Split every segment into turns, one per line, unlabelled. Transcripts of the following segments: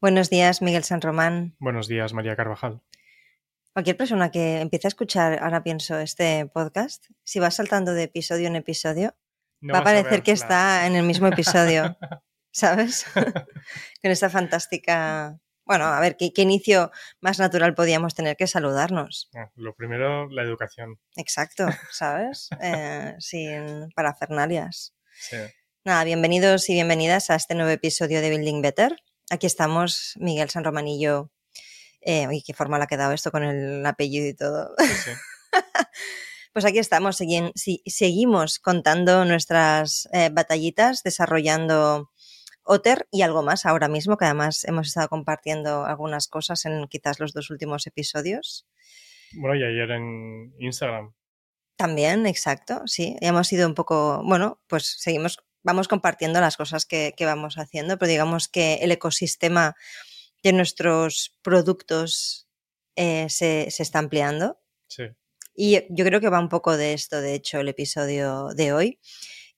Buenos días, Miguel San Román.
Buenos días, María Carvajal.
Cualquier persona que empiece a escuchar, ahora pienso, este podcast, si va saltando de episodio en episodio,
No
va a parecer que
la-
está en el mismo episodio, ¿sabes? Con esta fantástica... Bueno, a ver, ¿qué, qué inicio más natural podíamos tener que saludarnos?
No, Lo primero, la educación.
Exacto, ¿sabes? Eh, sin parafernalias.
Sí.
Nada, bienvenidos y bienvenidas a este nuevo episodio de Building Better. Aquí estamos, Miguel San Román y yo. Eh, uy, qué forma le ha quedado esto con el apellido y todo.
sí.
Pues aquí estamos, segui- si- seguimos contando nuestras eh, batallitas, desarrollando Otter y algo más ahora mismo, que además hemos estado compartiendo algunas cosas en quizás los dos últimos episodios.
Bueno, y ayer en Instagram.
También, exacto, sí. Hemos ido un poco, bueno, pues seguimos, vamos compartiendo las cosas que, que vamos haciendo, pero digamos que el ecosistema de nuestros productos eh, se, se está ampliando.
Sí.
Y yo creo que va un poco de esto, de hecho, el episodio de hoy.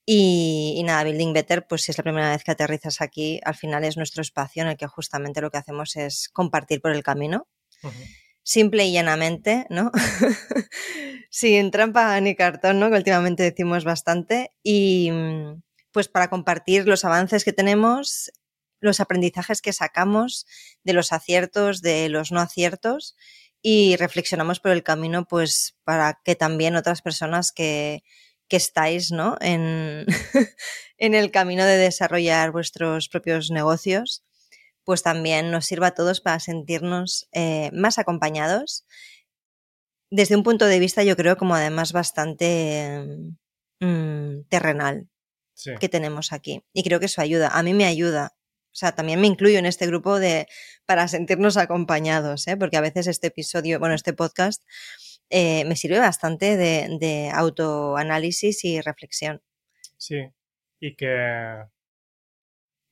Y, y nada, Building Better, pues si es la primera vez que aterrizas aquí, al final es nuestro espacio en el que justamente lo que hacemos es compartir por el camino simple y llanamente, ¿no? Sin trampa ni cartón, ¿no? Que últimamente decimos bastante. Y mm, pues para compartir los avances que tenemos, los aprendizajes que sacamos de los aciertos, de los no aciertos y reflexionamos por el camino, pues para que también otras personas que, que estáis, ¿no? En, en el camino de desarrollar vuestros propios negocios, pues también nos sirva a todos para sentirnos eh, más acompañados desde un punto de vista, yo creo, como además bastante mm, terrenal
Sí.
que tenemos aquí. Y creo que eso ayuda. A mí me ayuda. O sea, también me incluyo en este grupo de para sentirnos acompañados, ¿eh? porque a veces este episodio, bueno, este podcast eh, me sirve bastante de, de autoanálisis y reflexión.
Sí. Y que.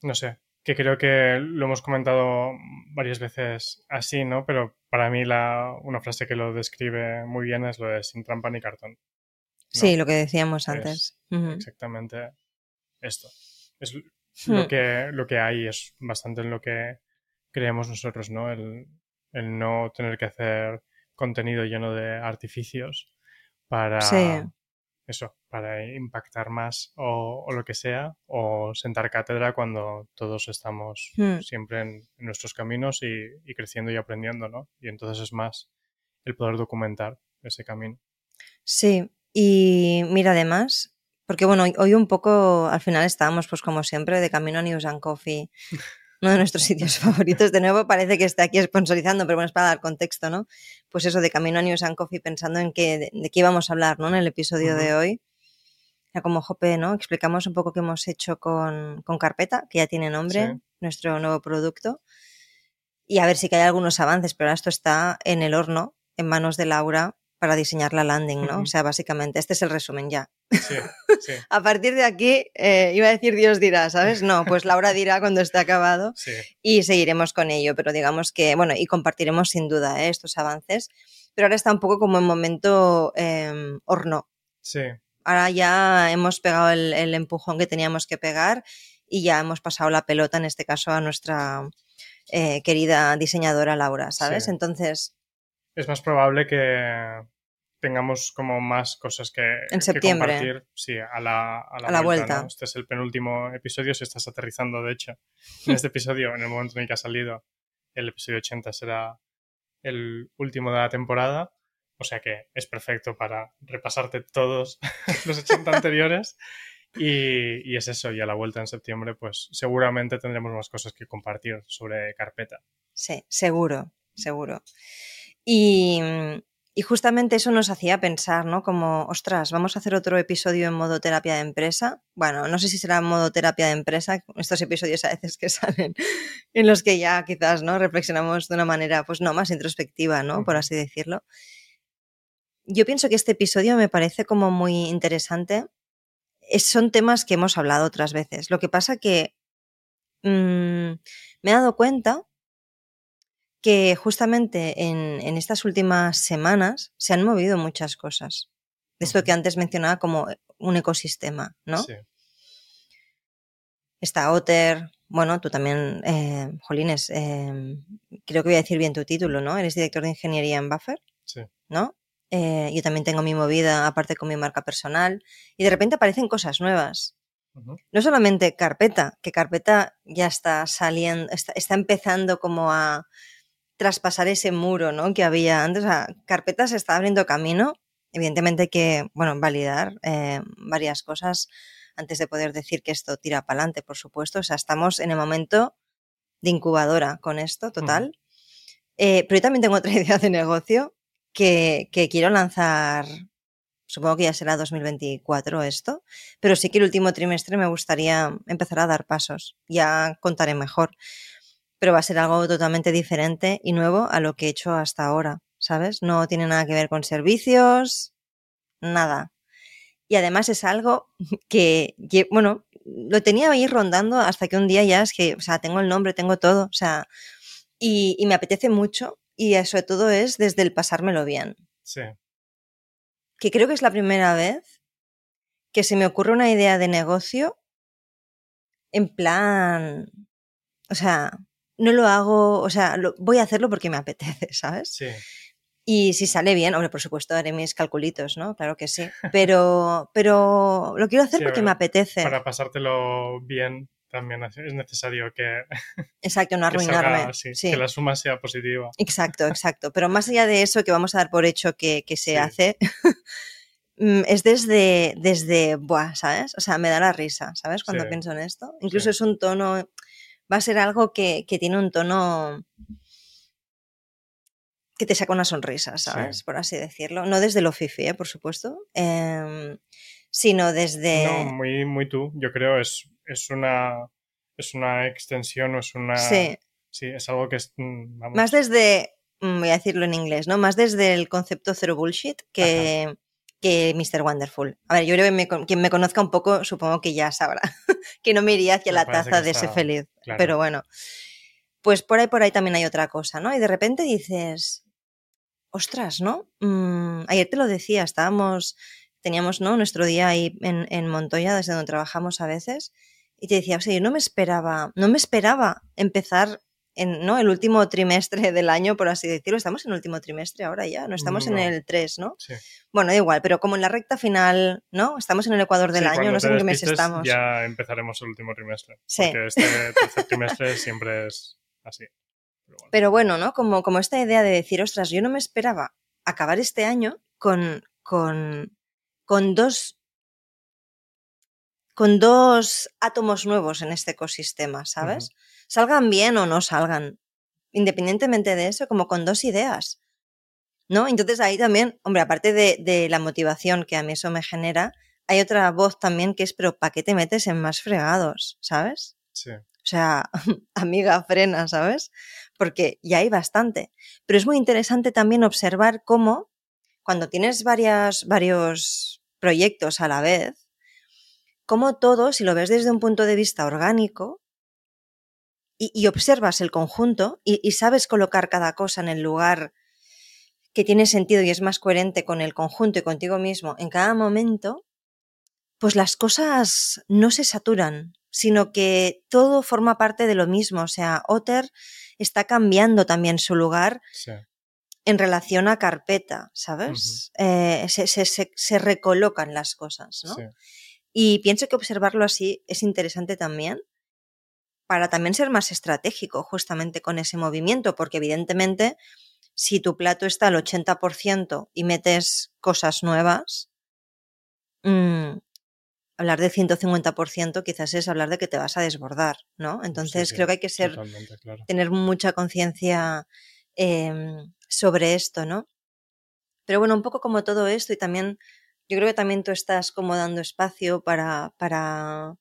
No sé. Que creo que lo hemos comentado varias veces así, ¿no? Pero para mí la, una frase que lo describe muy bien es lo de sin trampa ni cartón.
Sí, lo que decíamos
es
antes.
Exactamente esto. Es
Hmm.
lo que, lo que hay, es bastante en lo que creemos nosotros, ¿no? El, el no tener que hacer contenido lleno de artificios para
Sí.
eso, para impactar más o, o lo que sea, o sentar cátedra cuando todos estamos
Hmm.
siempre en, en nuestros caminos y, y creciendo y aprendiendo, ¿no? Y entonces es más el poder documentar ese camino.
Sí, y mira, además, porque bueno, hoy, hoy un poco al final estábamos, pues como siempre, de camino a News and Coffee, uno de nuestros sitios favoritos. De nuevo parece que está aquí sponsorizando, pero bueno, es para dar contexto, ¿no? Pues eso, de camino a News and Coffee, pensando en qué, de, de qué íbamos a hablar, ¿no? En el episodio de hoy. Era como Jope, ¿no? Explicamos un poco qué hemos hecho con, con Carpeta, que ya tiene nombre,
Sí.
nuestro nuevo producto. Y a ver si que hay algunos avances, pero ahora esto está en el horno, en manos de Laura, para diseñar la landing, ¿no? O sea, básicamente, este es el resumen ya.
Sí, sí,
A partir de aquí, eh, iba a decir Dios dirá, ¿sabes? No, pues Laura dirá cuando esté acabado
sí.
y seguiremos con ello, pero digamos que, bueno, y compartiremos sin duda ¿eh? estos avances, pero ahora está un poco como en momento eh, horno.
Sí,
Ahora ya hemos pegado el, el empujón que teníamos que pegar y ya hemos pasado la pelota, en este caso, a nuestra eh, querida diseñadora Laura, ¿sabes?
Sí.
Entonces,
es más probable que tengamos como más cosas que,
En
que
septiembre.
compartir sí, a la, a la
A la
vuelta.
vuelta.
¿no? Este es el penúltimo episodio, si estás aterrizando, de hecho. En este episodio, en el momento en el que ha salido, el episodio 80 será el último de la temporada. O sea que es perfecto para repasarte todos los 80 anteriores. Y, y es eso, y a la vuelta en septiembre, pues seguramente tendremos más cosas que compartir sobre carpeta.
Sí, seguro, seguro. Y, y justamente eso nos hacía pensar, ¿no? Como, ostras, vamos a hacer otro episodio en modo terapia de empresa. Bueno, no sé si será en modo terapia de empresa, estos episodios a veces que salen, en los que ya quizás, ¿no? Reflexionamos de una manera, pues no, más introspectiva, ¿no? Por así decirlo. Yo pienso que este episodio me parece como muy interesante. Es- son temas que hemos hablado otras veces. Lo que pasa que mm, me he dado cuenta que justamente en, en estas últimas semanas se han movido muchas cosas. De esto que antes mencionaba como un ecosistema, ¿no?
Sí.
Está Otter, bueno, tú también, eh, Jolines, eh, creo que voy a decir bien tu título, ¿no? Eres director de ingeniería en Buffer,
Sí.
¿no? Eh, yo también tengo mi movida aparte con mi marca personal y de repente aparecen cosas nuevas. No solamente Carpeta, que Carpeta ya está saliendo, está, está empezando como a traspasar ese muro, ¿no? Que había antes. O sea, Carpeta se está abriendo camino. Evidentemente hay que, bueno, validar eh, varias cosas antes de poder decir que esto tira para adelante, por supuesto. O sea, estamos en el momento de incubadora con esto, total. Eh, pero yo también tengo otra idea de negocio que, que quiero lanzar, supongo que ya será 2024 esto, pero sí que el último trimestre me gustaría empezar a dar pasos. Ya contaré mejor. Pero va a ser algo totalmente diferente y nuevo a lo que he hecho hasta ahora, ¿sabes? No tiene nada que ver con servicios, nada. Y además es algo que, bueno, lo tenía ahí rondando hasta que un día ya es que, o sea, tengo el nombre, tengo todo, o sea, y, y me apetece mucho y sobre todo es desde el pasármelo bien
Sí.
que creo que es la primera vez que se me ocurre una idea de negocio en plan, o sea, no lo hago, o sea, lo- voy a hacerlo porque me apetece, ¿sabes?
Sí.
Y si sale bien, hombre, por supuesto haré mis calculitos, ¿no? Claro que sí, pero, pero lo quiero hacer
Sí,
porque me apetece.
Para pasártelo bien también es necesario que,
Exacto, no
que
arruinarme.
salga- sí,
sí.
que la suma sea positiva.
Exacto, exacto. Pero más allá de eso que vamos a dar por hecho que, que se hace, mm, es desde, desde, buah, ¿sabes? O sea, me da la risa, ¿sabes? Cuando pienso en esto. Incluso es un tono, va a ser algo que, que tiene un tono que te saca una sonrisa, ¿sabes?
Sí.
Por así decirlo. No desde lo fifi, ¿eh? por supuesto, em, sino desde...
No, muy, muy tú. Yo creo es, es una es una extensión o es una
sí,
sí, es algo que es mm, vamos,
más desde, mm, voy a decirlo en inglés, ¿no? Más desde el concepto cero bullshit que, que Mr. Wonderful. A ver, yo creo que me quien me conozca un poco, supongo que ya sabrá que no me iría hacia
Me
la taza de ese feliz.
claro.
Pero bueno, pues por ahí, por ahí también hay otra cosa, ¿no? Y de repente dices, ostras, ¿no? Mm, ayer te lo decía, estábamos, teníamos, ¿no? Nuestro día ahí en, en Montoya, desde donde trabajamos a veces, y te decía, o sea, yo no me esperaba, no me esperaba empezar en ¿no? el último trimestre del año, por así decirlo. Estamos en el último trimestre ahora ya, no estamos
No.
en el 3, ¿no?
sí.
Bueno, da igual, pero como en la recta final, ¿no? Estamos en el ecuador del
Sí,
año, no sé en qué mes estamos.
Ya empezaremos el último trimestre.
Sí.
Porque este tercer trimestre siempre es así. Pero bueno.
Pero bueno, ¿no? Como, como esta idea de decir, ostras, yo no me esperaba acabar este año con, con, con dos con dos átomos nuevos en este ecosistema, ¿sabes? Salgan bien o no salgan. Independientemente de eso, como con dos ideas. ¿No? Entonces ahí también, hombre, aparte de, de la motivación que a mí eso me genera, hay otra voz también que es, pero ¿para qué te metes en más fregados? ¿Sabes?
Sí.
O sea, amiga, frena, ¿sabes? Porque ya hay bastante. Pero es muy interesante también observar cómo cuando tienes varias, varios proyectos a la vez, cómo todo, si lo ves desde un punto de vista orgánico y, y observas el conjunto y, y sabes colocar cada cosa en el lugar que tiene sentido y es más coherente con el conjunto y contigo mismo en cada momento, pues las cosas no se saturan, sino que todo forma parte de lo mismo. O sea, Otter está cambiando también su lugar
Sí.
en relación a carpeta, ¿sabes? Eh, se, se- se- se recolocan las cosas, ¿no?
sí.
Y pienso que observarlo así es interesante también para también ser más estratégico justamente con ese movimiento, porque evidentemente si tu plato está al 80% y metes cosas nuevas, mm, hablar de 150% quizás es hablar de que te vas a desbordar, ¿no? Entonces
Sí, sí,
creo que hay que ser
claro.
tener mucha conciencia eh, sobre esto, ¿no? Pero bueno, un poco como todo esto y también, yo creo que también tú estás como dando espacio para, para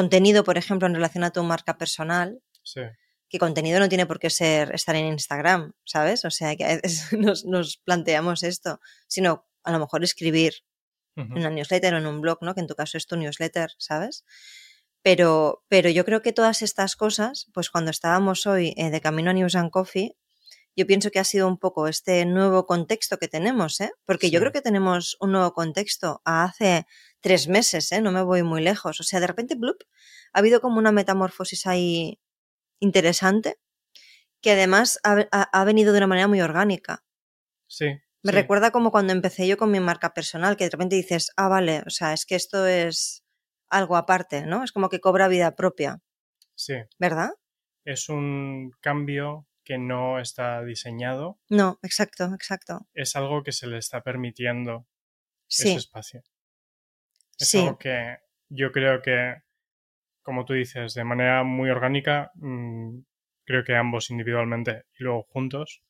contenido, por ejemplo, en relación a tu marca personal,
Sí.
que contenido no tiene por qué ser estar en Instagram, ¿sabes? O sea, que a veces nos, nos planteamos esto, sino a lo mejor escribir en una newsletter o en un blog, ¿no? Que en tu caso es tu newsletter, ¿sabes? Pero, pero yo creo que todas estas cosas, pues cuando estábamos hoy eh, de camino a News and Coffee, yo pienso que ha sido un poco este nuevo contexto que tenemos, ¿eh? Porque yo creo que tenemos un nuevo contexto a hace tres meses, ¿eh? No me voy muy lejos. O sea, de repente, blup, ha habido como una metamorfosis ahí interesante que además ha, ha- ha venido de una manera muy orgánica.
Sí.
Me
sí,
recuerda como cuando empecé yo con mi marca personal, que de repente dices, ah, vale, o sea, es que esto es algo aparte, ¿no? Es como que cobra vida propia,
Sí.
¿verdad?
Es un cambio que no está diseñado,
No, exacto, exacto.
es algo que se le está permitiendo
Sí,
ese espacio. Es
sí,
algo que yo creo que, como tú dices, de manera muy orgánica, mm, creo que ambos individualmente y luego juntos,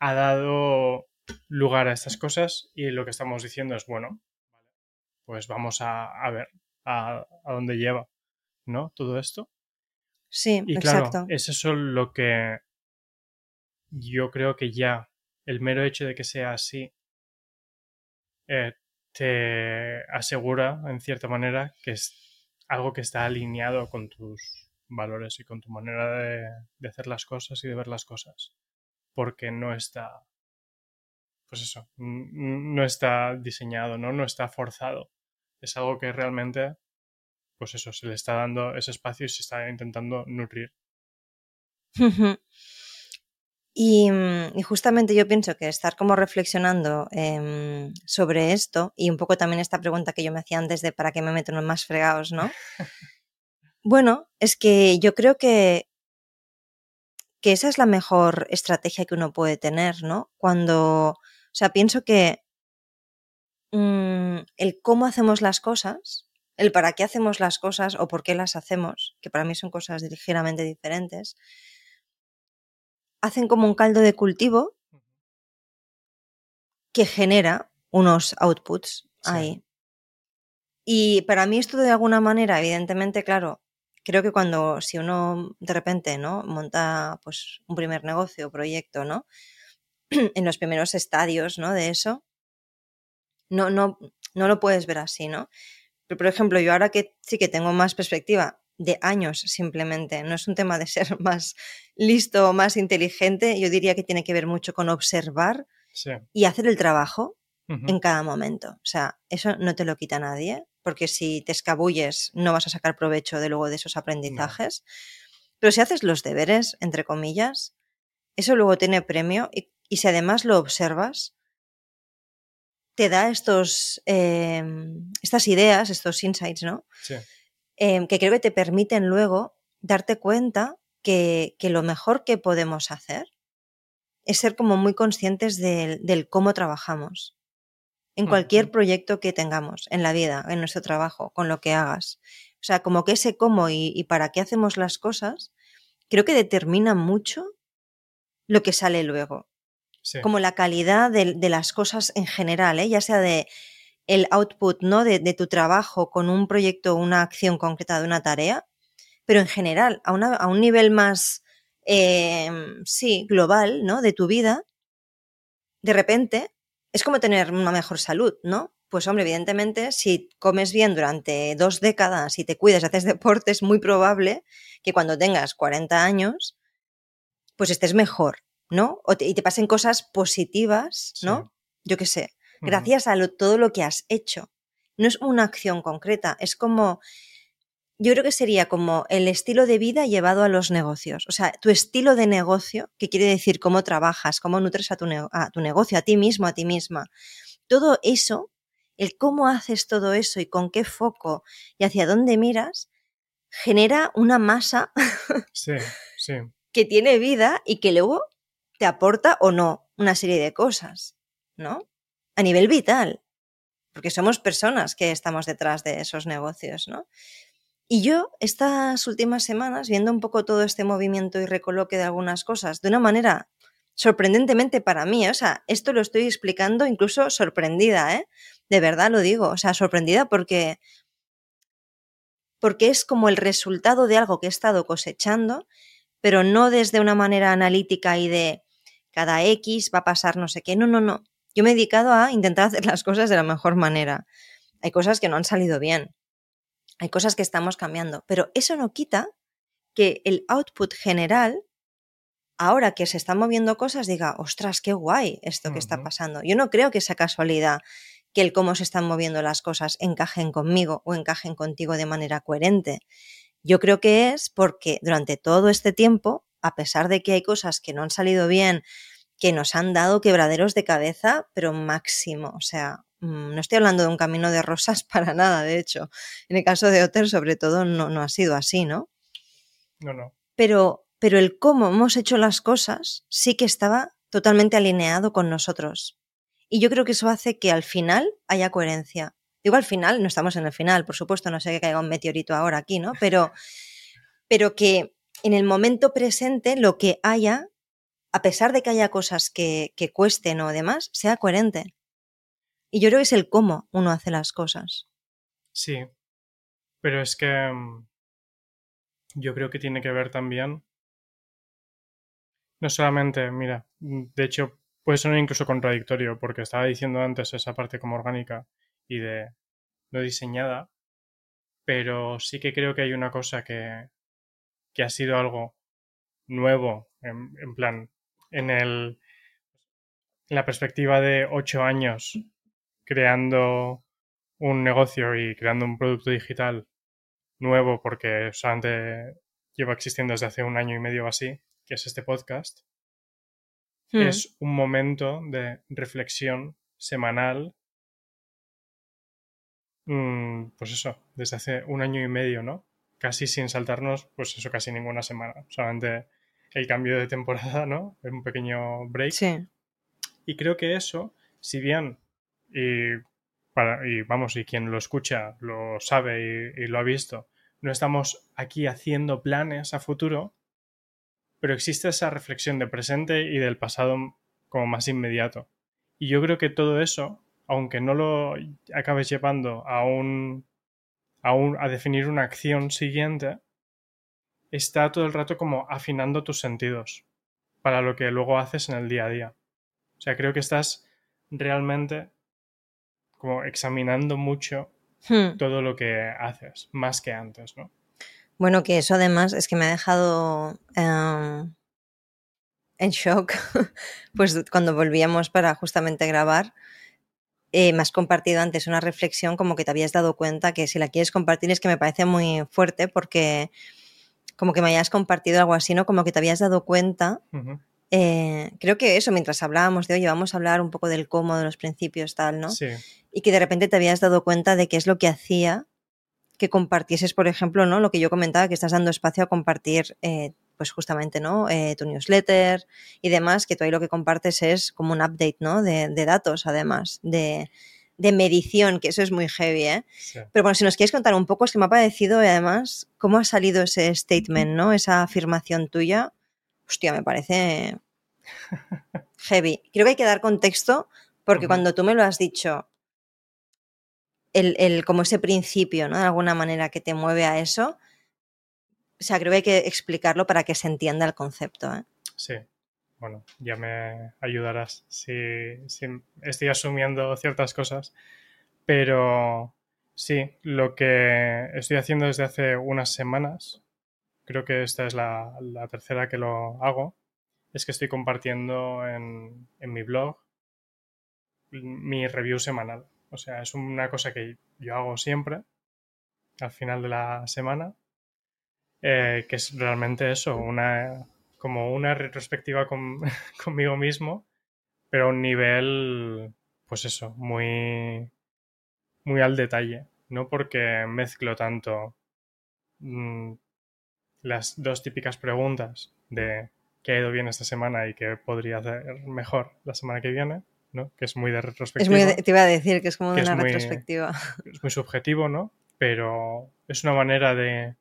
ha dado lugar a estas cosas y lo que estamos diciendo es, bueno, pues vamos a, a ver a, a dónde lleva, ¿no? Todo esto.
Sí,
Y claro,
exacto.
es eso lo que yo creo que ya el mero hecho de que sea así eh, te asegura, en cierta manera, que es algo que está alineado con tus valores y con tu manera de, de hacer las cosas y de ver las cosas. Porque no está, pues eso, no está diseñado, ¿no? No está forzado. Es algo que realmente, pues eso, se le está dando ese espacio y se está intentando nutrir.
Y, mm, y justamente yo pienso que estar como reflexionando em, sobre esto y un poco también esta pregunta que yo me hacía antes de para qué me meto en los más fregados, ¿no? Bueno, es que yo creo que, que esa es la mejor estrategia que uno puede tener, ¿no? Cuando, o sea, pienso que mm, el cómo hacemos las cosas, el para qué hacemos las cosas o por qué las hacemos, que para mí son cosas ligeramente diferentes, hacen como un caldo de cultivo que genera unos outputs
Sí.
ahí. Y para mí esto de alguna manera, evidentemente, claro, creo que cuando si uno de repente, ¿no? monta pues un primer negocio o proyecto, ¿no? en los primeros estadios, ¿no? de eso, no no no lo puedes ver así, ¿no? Pero por ejemplo, yo ahora que sí que tengo más perspectiva de años simplemente, no es un tema de ser más listo o más inteligente, yo diría que tiene que ver mucho con observar
Sí.
y hacer el trabajo en cada momento. O sea, eso no te lo quita nadie, porque si te escabulles no vas a sacar provecho de luego de esos aprendizajes. Pero si haces los deberes, entre comillas, eso luego tiene premio y, y si además lo observas, te da estos, eh, estas ideas, estos insights, ¿no?
Sí.
Eh, que creo que te permiten luego darte cuenta que, que lo mejor que podemos hacer es ser como muy conscientes del, del cómo trabajamos en cualquier proyecto que tengamos en la vida, en nuestro trabajo, con lo que hagas. O sea, como que ese cómo y, y para qué hacemos las cosas, creo que determina mucho lo que sale luego. Como la calidad de, las cosas en general, ¿eh? ya sea de el output ¿no? de, tu trabajo con un proyecto, una acción concreta de una tarea, pero en general, a, a un nivel más, eh, sí, global, ¿no? De tu vida, de repente es como tener una mejor salud, ¿no? Pues hombre, evidentemente, si comes bien durante dos décadas y te cuidas, haces deporte, es muy probable que cuando tengas 40 años, pues estés mejor, ¿no? O te- y te pasen cosas positivas,
Sí.
¿no? Yo qué sé, gracias a lo- todo lo que has hecho. No es una acción concreta, es como, yo creo que sería como el estilo de vida llevado a los negocios. O sea, tu estilo de negocio, que quiere decir cómo trabajas, cómo nutres a tu, a tu negocio, a ti mismo, a ti misma. Todo eso, el cómo haces todo eso y con qué foco y hacia dónde miras, genera una masa
Sí, sí.
que tiene vida y que luego te aporta o no una serie de cosas, ¿no? A nivel vital, porque somos personas que estamos detrás de esos negocios, ¿no? Y yo estas últimas semanas, viendo un poco todo este movimiento y recoloque de algunas cosas, de una manera sorprendentemente para mí, o sea, esto lo estoy explicando incluso sorprendida, ¿eh? De verdad lo digo, o sea, sorprendida porque porque es como el resultado de algo que he estado cosechando, pero no desde una manera analítica y de cada X va a pasar no sé qué. No, no, no. Yo me he dedicado a intentar hacer las cosas de la mejor manera. Hay cosas que no han salido bien. Hay cosas que estamos cambiando. Pero eso no quita que el output general ahora que se están moviendo cosas, diga, ostras, qué guay esto que está pasando. Yo no creo que sea casualidad que el cómo se están moviendo las cosas encajen conmigo o encajen contigo de manera coherente. Yo creo que es porque durante todo este tiempo, a pesar de que hay cosas que no han salido bien, que nos han dado quebraderos de cabeza, pero máximo. O sea, mm, no estoy hablando de un camino de rosas para nada, de hecho. En el caso de Otter, sobre todo, no, no ha sido así, ¿no?
No, no.
Pero, pero el cómo hemos hecho las cosas sí que estaba totalmente alineado con nosotros. Y yo creo que eso hace que al final haya coherencia. Digo al final, no estamos en el final, por supuesto, no sé que caiga un meteorito ahora aquí, ¿no? Pero, pero que en el momento presente lo que haya, a pesar de que haya cosas que, que cuesten o demás, sea coherente. Y yo creo que es el cómo uno hace las cosas.
Sí, pero es que mm, yo creo que tiene que ver también, no solamente, mira, de hecho puede sonar incluso contradictorio, porque estaba diciendo antes esa parte como orgánica, y de no diseñada, pero sí que creo que hay una cosa que, que ha sido algo nuevo, en, plan, en, el, en la perspectiva de ocho años creando un negocio y creando un producto digital nuevo, porque solamente lleva existiendo desde hace un año y medio o así, que es este podcast, hmm. es un momento de reflexión semanal Mm, pues eso, desde hace un año y medio, ¿no? Casi sin saltarnos, pues eso, casi ninguna semana. Solamente el cambio de temporada, ¿no? Un pequeño break.
Sí.
Y creo que eso, si bien, y, para, y vamos, y quien lo escucha lo sabe y, y lo ha visto, no estamos aquí haciendo planes a futuro, pero existe esa reflexión de presente y del pasado como más inmediato. Y yo creo que todo eso aunque no lo acabes llevando a un, a, a definir una acción siguiente, está todo el rato como afinando tus sentidos para lo que luego haces en el día a día. O sea, creo que estás realmente como examinando mucho hmm. todo lo que haces, más que antes, ¿no?
Bueno, que eso además es que me ha dejado em, en shock, pues cuando volvíamos para justamente grabar, eh, me has compartido antes una reflexión como que te habías dado cuenta que si la quieres compartir es que me parece muy fuerte porque como que me hayas compartido algo así, ¿no? Como que te habías dado cuenta. Eh, creo que eso, mientras hablábamos de, oye, vamos a hablar un poco del cómo, de los principios, tal, ¿no?
Sí.
Y que de repente te habías dado cuenta de qué es lo que hacía que compartieses, por ejemplo, ¿no? Lo que yo comentaba, que estás dando espacio a compartir eh, pues justamente, ¿no? Eh, tu newsletter y demás, que tú ahí lo que compartes es como un update, ¿no? De, datos, además, de, medición, que eso es muy heavy, ¿eh? Pero bueno, si nos quieres contar un poco, es que me ha parecido, y además, cómo ha salido ese statement, ¿no? Esa afirmación tuya, hostia, me parece heavy. Creo que hay que dar contexto, porque cuando tú me lo has dicho, el, el, como ese principio, ¿no? De alguna manera que te mueve a eso, o sea, creo que hay que explicarlo para que se entienda el concepto. ¿eh?
Sí, bueno, ya me ayudarás si, estoy asumiendo ciertas cosas, pero sí, lo que estoy haciendo desde hace unas semanas, creo que esta es la, tercera que lo hago, es que estoy compartiendo en, mi blog mi review semanal. O sea, es una cosa que yo hago siempre al final de la semana eh, que es realmente eso, una, como una retrospectiva conmigo mismo, pero a un nivel, pues eso, muy, muy al detalle, ¿no? Porque mezclo tanto mm, las dos típicas preguntas de qué ha ido bien esta semana y qué podría hacer mejor la semana que viene, ¿no? Que es muy de retrospectiva.
Es muy te iba a decir que es como una retrospectiva.
Es muy subjetivo, ¿no? Pero es una manera de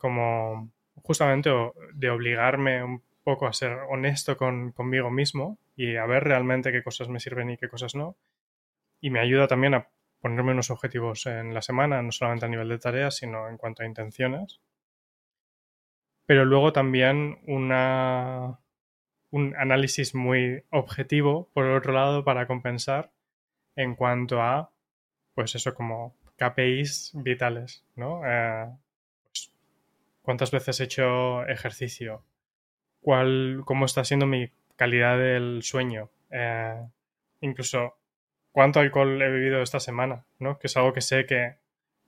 como justamente de obligarme un poco a ser honesto con, conmigo mismo y a ver realmente qué cosas me sirven y qué cosas no. Y me ayuda también a ponerme unos objetivos en la semana, no solamente a nivel de tareas, sino en cuanto a intenciones. Pero luego también una, un análisis muy objetivo, por otro lado, para compensar en cuanto a, pues eso, como KPIs vitales, ¿no? Eh, cuántas veces he hecho ejercicio, cuál, cómo está siendo mi calidad del sueño. Eh, incluso cuánto alcohol he bebido esta semana, ¿no? Que es algo que sé que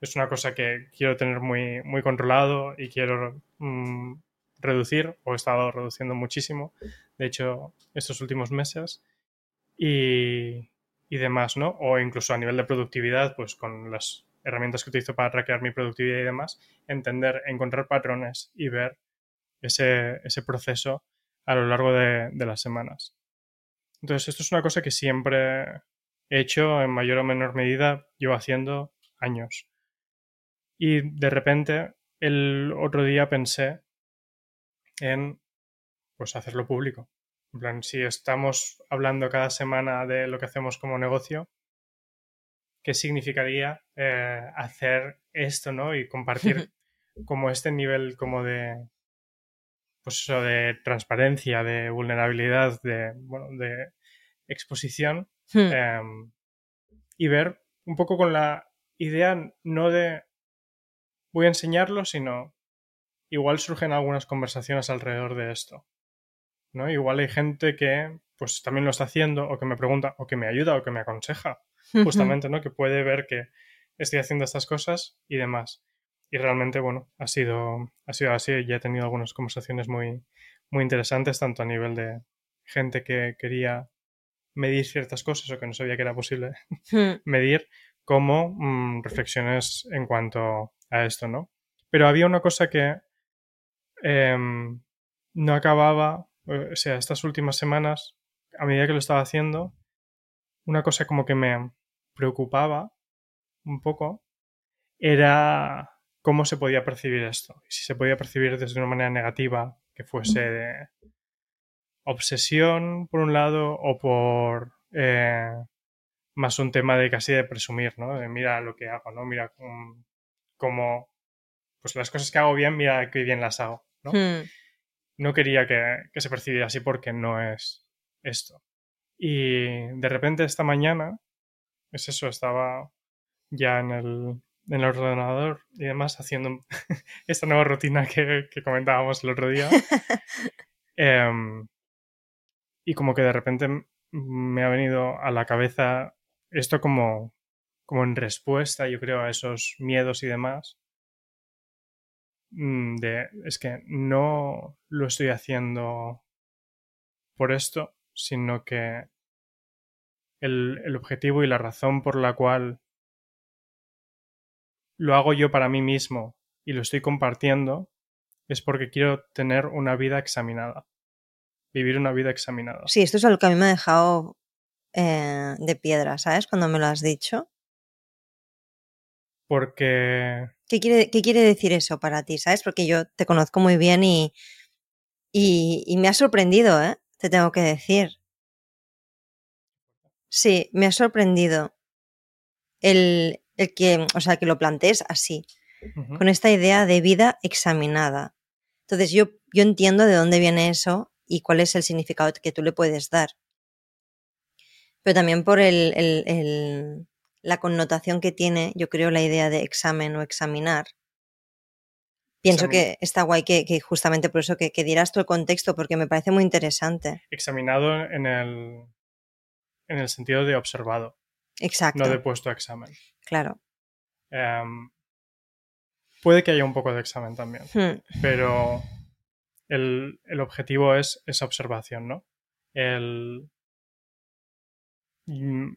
es una cosa que quiero tener muy, muy controlado y quiero mm, reducir, o he estado reduciendo muchísimo, de hecho, estos últimos meses, y, y demás, ¿no? O incluso a nivel de productividad, pues con las herramientas que utilizo para traquear mi productividad y demás, entender, encontrar patrones y ver ese, ese proceso a lo largo de, de, las semanas. Entonces, esto es una cosa que siempre he hecho en mayor o menor medida, llevo haciendo años. Y de repente, el otro día pensé en pues hacerlo público. En plan, si estamos hablando cada semana de lo que hacemos como negocio, ¿qué significaría eh, hacer esto, ¿no? Y compartir como este nivel como de pues eso de transparencia, de vulnerabilidad, de, bueno, de exposición hmm. em, y ver un poco con la idea no de voy a enseñarlo, sino igual surgen algunas conversaciones alrededor de esto. ¿no? Igual hay gente que pues también lo está haciendo o que me pregunta o que me ayuda o que me aconseja justamente, ¿no? Que puede ver que estoy haciendo estas cosas y demás. Y realmente, bueno, ha sido, ha sido así. Ya he tenido algunas conversaciones muy, muy interesantes, tanto a nivel de gente que quería medir ciertas cosas o que no sabía que era posible hmm. medir, como mm, reflexiones en cuanto a esto, ¿no? Pero había una cosa que em, no acababa, o sea, estas últimas semanas, a medida que lo estaba haciendo, una cosa como que me preocupaba un poco era cómo se podía percibir esto. Si se podía percibir desde una manera negativa, que fuese de obsesión, por un lado, o por eh, más un tema de casi de presumir, ¿no? De mira lo que hago, ¿no? Mira cómo, pues las cosas que hago bien, mira qué bien las hago, ¿no? Hmm. No quería que, que se percibiera así porque no es esto. Y de repente esta mañana, es eso, estaba ya en el, en el ordenador y demás haciendo esta nueva rutina que, comentábamos el otro día. Em, y como que de repente me ha venido a la cabeza esto como, como en respuesta, yo creo, a esos miedos y demás. Mm, de, es que no lo estoy haciendo por esto, sino que el, objetivo y la razón por la cual lo hago yo para mí mismo y lo estoy compartiendo es porque quiero tener una vida examinada. Vivir una vida examinada.
Sí, esto es algo que a mí me ha dejado eh, de piedra, ¿sabes? Cuando me lo has dicho.
Porque...
¿Qué quiere, ¿Qué quiere decir eso para ti, sabes? Porque yo te conozco muy bien y, y me ha sorprendido, ¿eh? te tengo que decir. Sí, me ha sorprendido el, el que, o sea, que lo plantees así, con esta idea de vida examinada. Entonces yo, yo entiendo de dónde viene eso y cuál es el significado que tú le puedes dar. Pero también por el, el, la connotación que tiene, yo creo, la idea de examen o examinar. Pienso que está guay que, justamente por eso que, que, todo el contexto, porque me parece muy interesante.
Examinado en el, en el sentido de observado.
Exacto.
No de puesto a examen.
Claro.
Em, puede que haya un poco de examen también, hmm. pero el, el, objetivo es esa observación, ¿no? El, mm,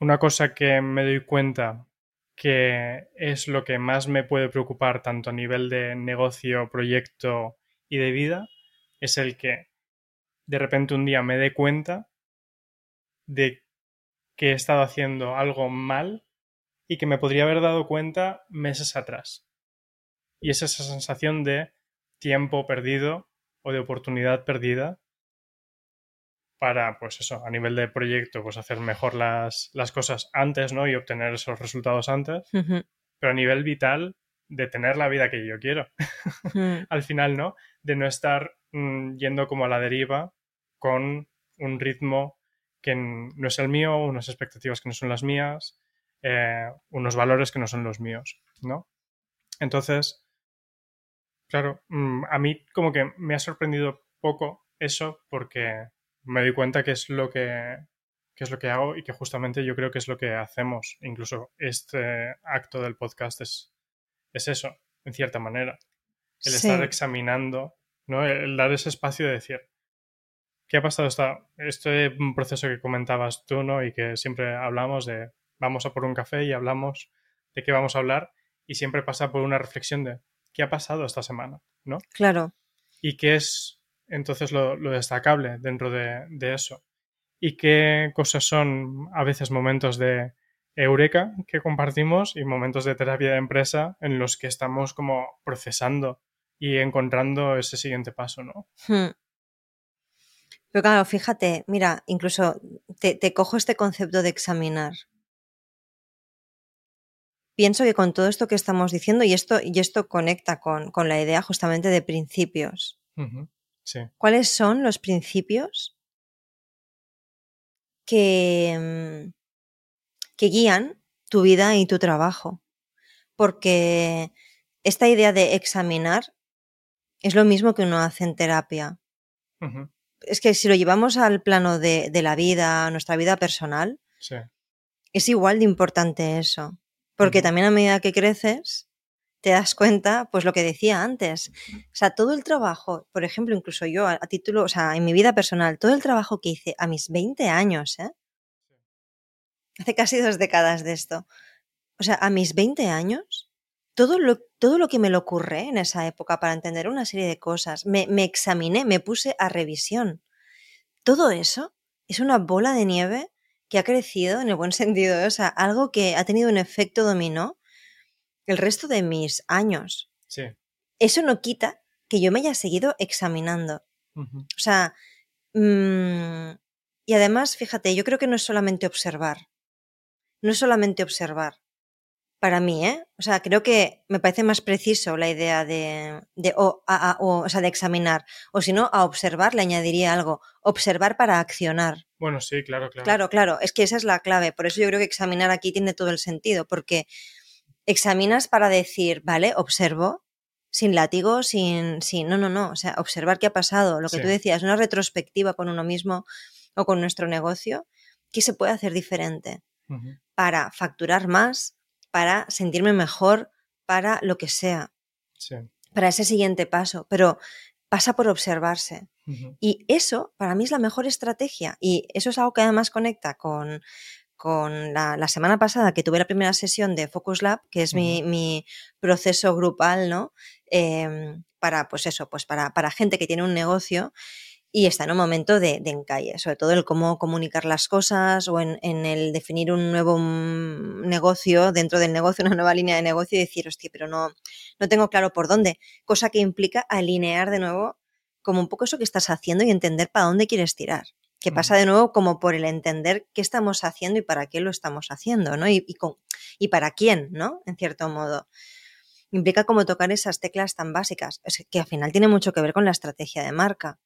una cosa que me doy cuenta que es lo que más me puede preocupar tanto a nivel de negocio, proyecto y de vida, es el que de repente un día me dé cuenta de que he estado haciendo algo mal y que me podría haber dado cuenta meses atrás. Y es esa sensación de tiempo perdido o de oportunidad perdida para, pues eso, a nivel de proyecto, pues hacer mejor las, las cosas antes, ¿no? Y obtener esos resultados antes. Pero a nivel vital, de tener la vida que yo quiero. Al final, ¿no? De no estar mm, yendo como a la deriva con un ritmo que no es el mío, unas expectativas que no son las mías, eh, unos valores que no son los míos, ¿no? Entonces, Claro, mm, a mí como que me ha sorprendido poco eso porque me doy cuenta que es lo que, es lo que hago y que justamente yo creo que es lo que hacemos. Incluso este acto del podcast es, es eso, en cierta manera. El estar examinando, ¿no? El dar ese espacio de decir, ¿qué ha pasado esta, este proceso que comentabas tú, ¿no? Y que siempre hablamos de, vamos a por un café y hablamos de qué vamos a hablar y siempre pasa por una reflexión de, qué ha pasado esta semana, ¿no?
Claro.
Y qué es entonces lo, destacable dentro de, eso. Y qué cosas son a veces momentos de eureka que compartimos y momentos de terapia de empresa en los que estamos como procesando y encontrando ese siguiente paso, ¿no? Hmm.
Pero claro, fíjate, mira, incluso te, te cojo este concepto de examinar pienso que con todo esto que estamos diciendo, y esto, y esto conecta con, la idea justamente de principios. ¿Cuáles son los principios que, mm, que guían tu vida y tu trabajo? Porque esta idea de examinar es lo mismo que uno hace en terapia. Es que si lo llevamos al plano de, la vida, nuestra vida personal, es igual de importante eso. Porque también a medida que creces, te das cuenta, pues lo que decía antes. O sea, todo el trabajo, por ejemplo, incluso yo a, título, o sea, en mi vida personal, todo el trabajo que hice a mis 20 años, ¿eh? Hace casi dos décadas de esto. O sea, a mis 20 años, todo lo, todo lo que me lo ocurre en esa época para entender una serie de cosas, me, me examiné, me puse a revisión. Todo eso es una bola de nieve que ha crecido en el buen sentido, ¿eh? o sea, algo que ha tenido un efecto dominó el resto de mis años.
Sí.
Eso no quita que yo me haya seguido examinando. O sea, mm, y además, fíjate, yo creo que no es solamente observar. No es solamente observar para mí, ¿eh? O sea, creo que me parece más preciso la idea de, de, o, o, sea, de examinar. O si no, a observar le añadiría algo. Observar para accionar.
Bueno, sí, claro, claro.
Claro, claro. Es que esa es la clave. Por eso yo creo que examinar aquí tiene todo el sentido. Porque examinas para decir, vale, observo, sin látigo, sin, sin. No, no, no. O sea, observar qué ha pasado. Lo que tú decías, una retrospectiva con uno mismo o con nuestro negocio. ¿Qué se puede hacer diferente? Para facturar más, para sentirme mejor, para lo que sea, para ese siguiente paso, pero pasa por observarse. Y eso para mí es la mejor estrategia y eso es algo que además conecta con, con la, semana pasada que tuve la primera sesión de Focus Lab, que es mi, proceso grupal, ¿no? Em, para, pues eso, pues para, para gente que tiene un negocio y está en un momento de, encalle, sobre todo el cómo comunicar las cosas o en, el definir un nuevo mm, negocio, dentro del negocio, una nueva línea de negocio y decir, hostia, pero no, no tengo claro por dónde, cosa que implica alinear de nuevo como un poco eso que estás haciendo y entender para dónde quieres tirar. Que pasa de nuevo como por el entender qué estamos haciendo y para qué lo estamos haciendo, ¿no? Y, y para quién, ¿no? En cierto modo implica como tocar esas teclas tan básicas, que al final tiene mucho que ver con la estrategia de marca.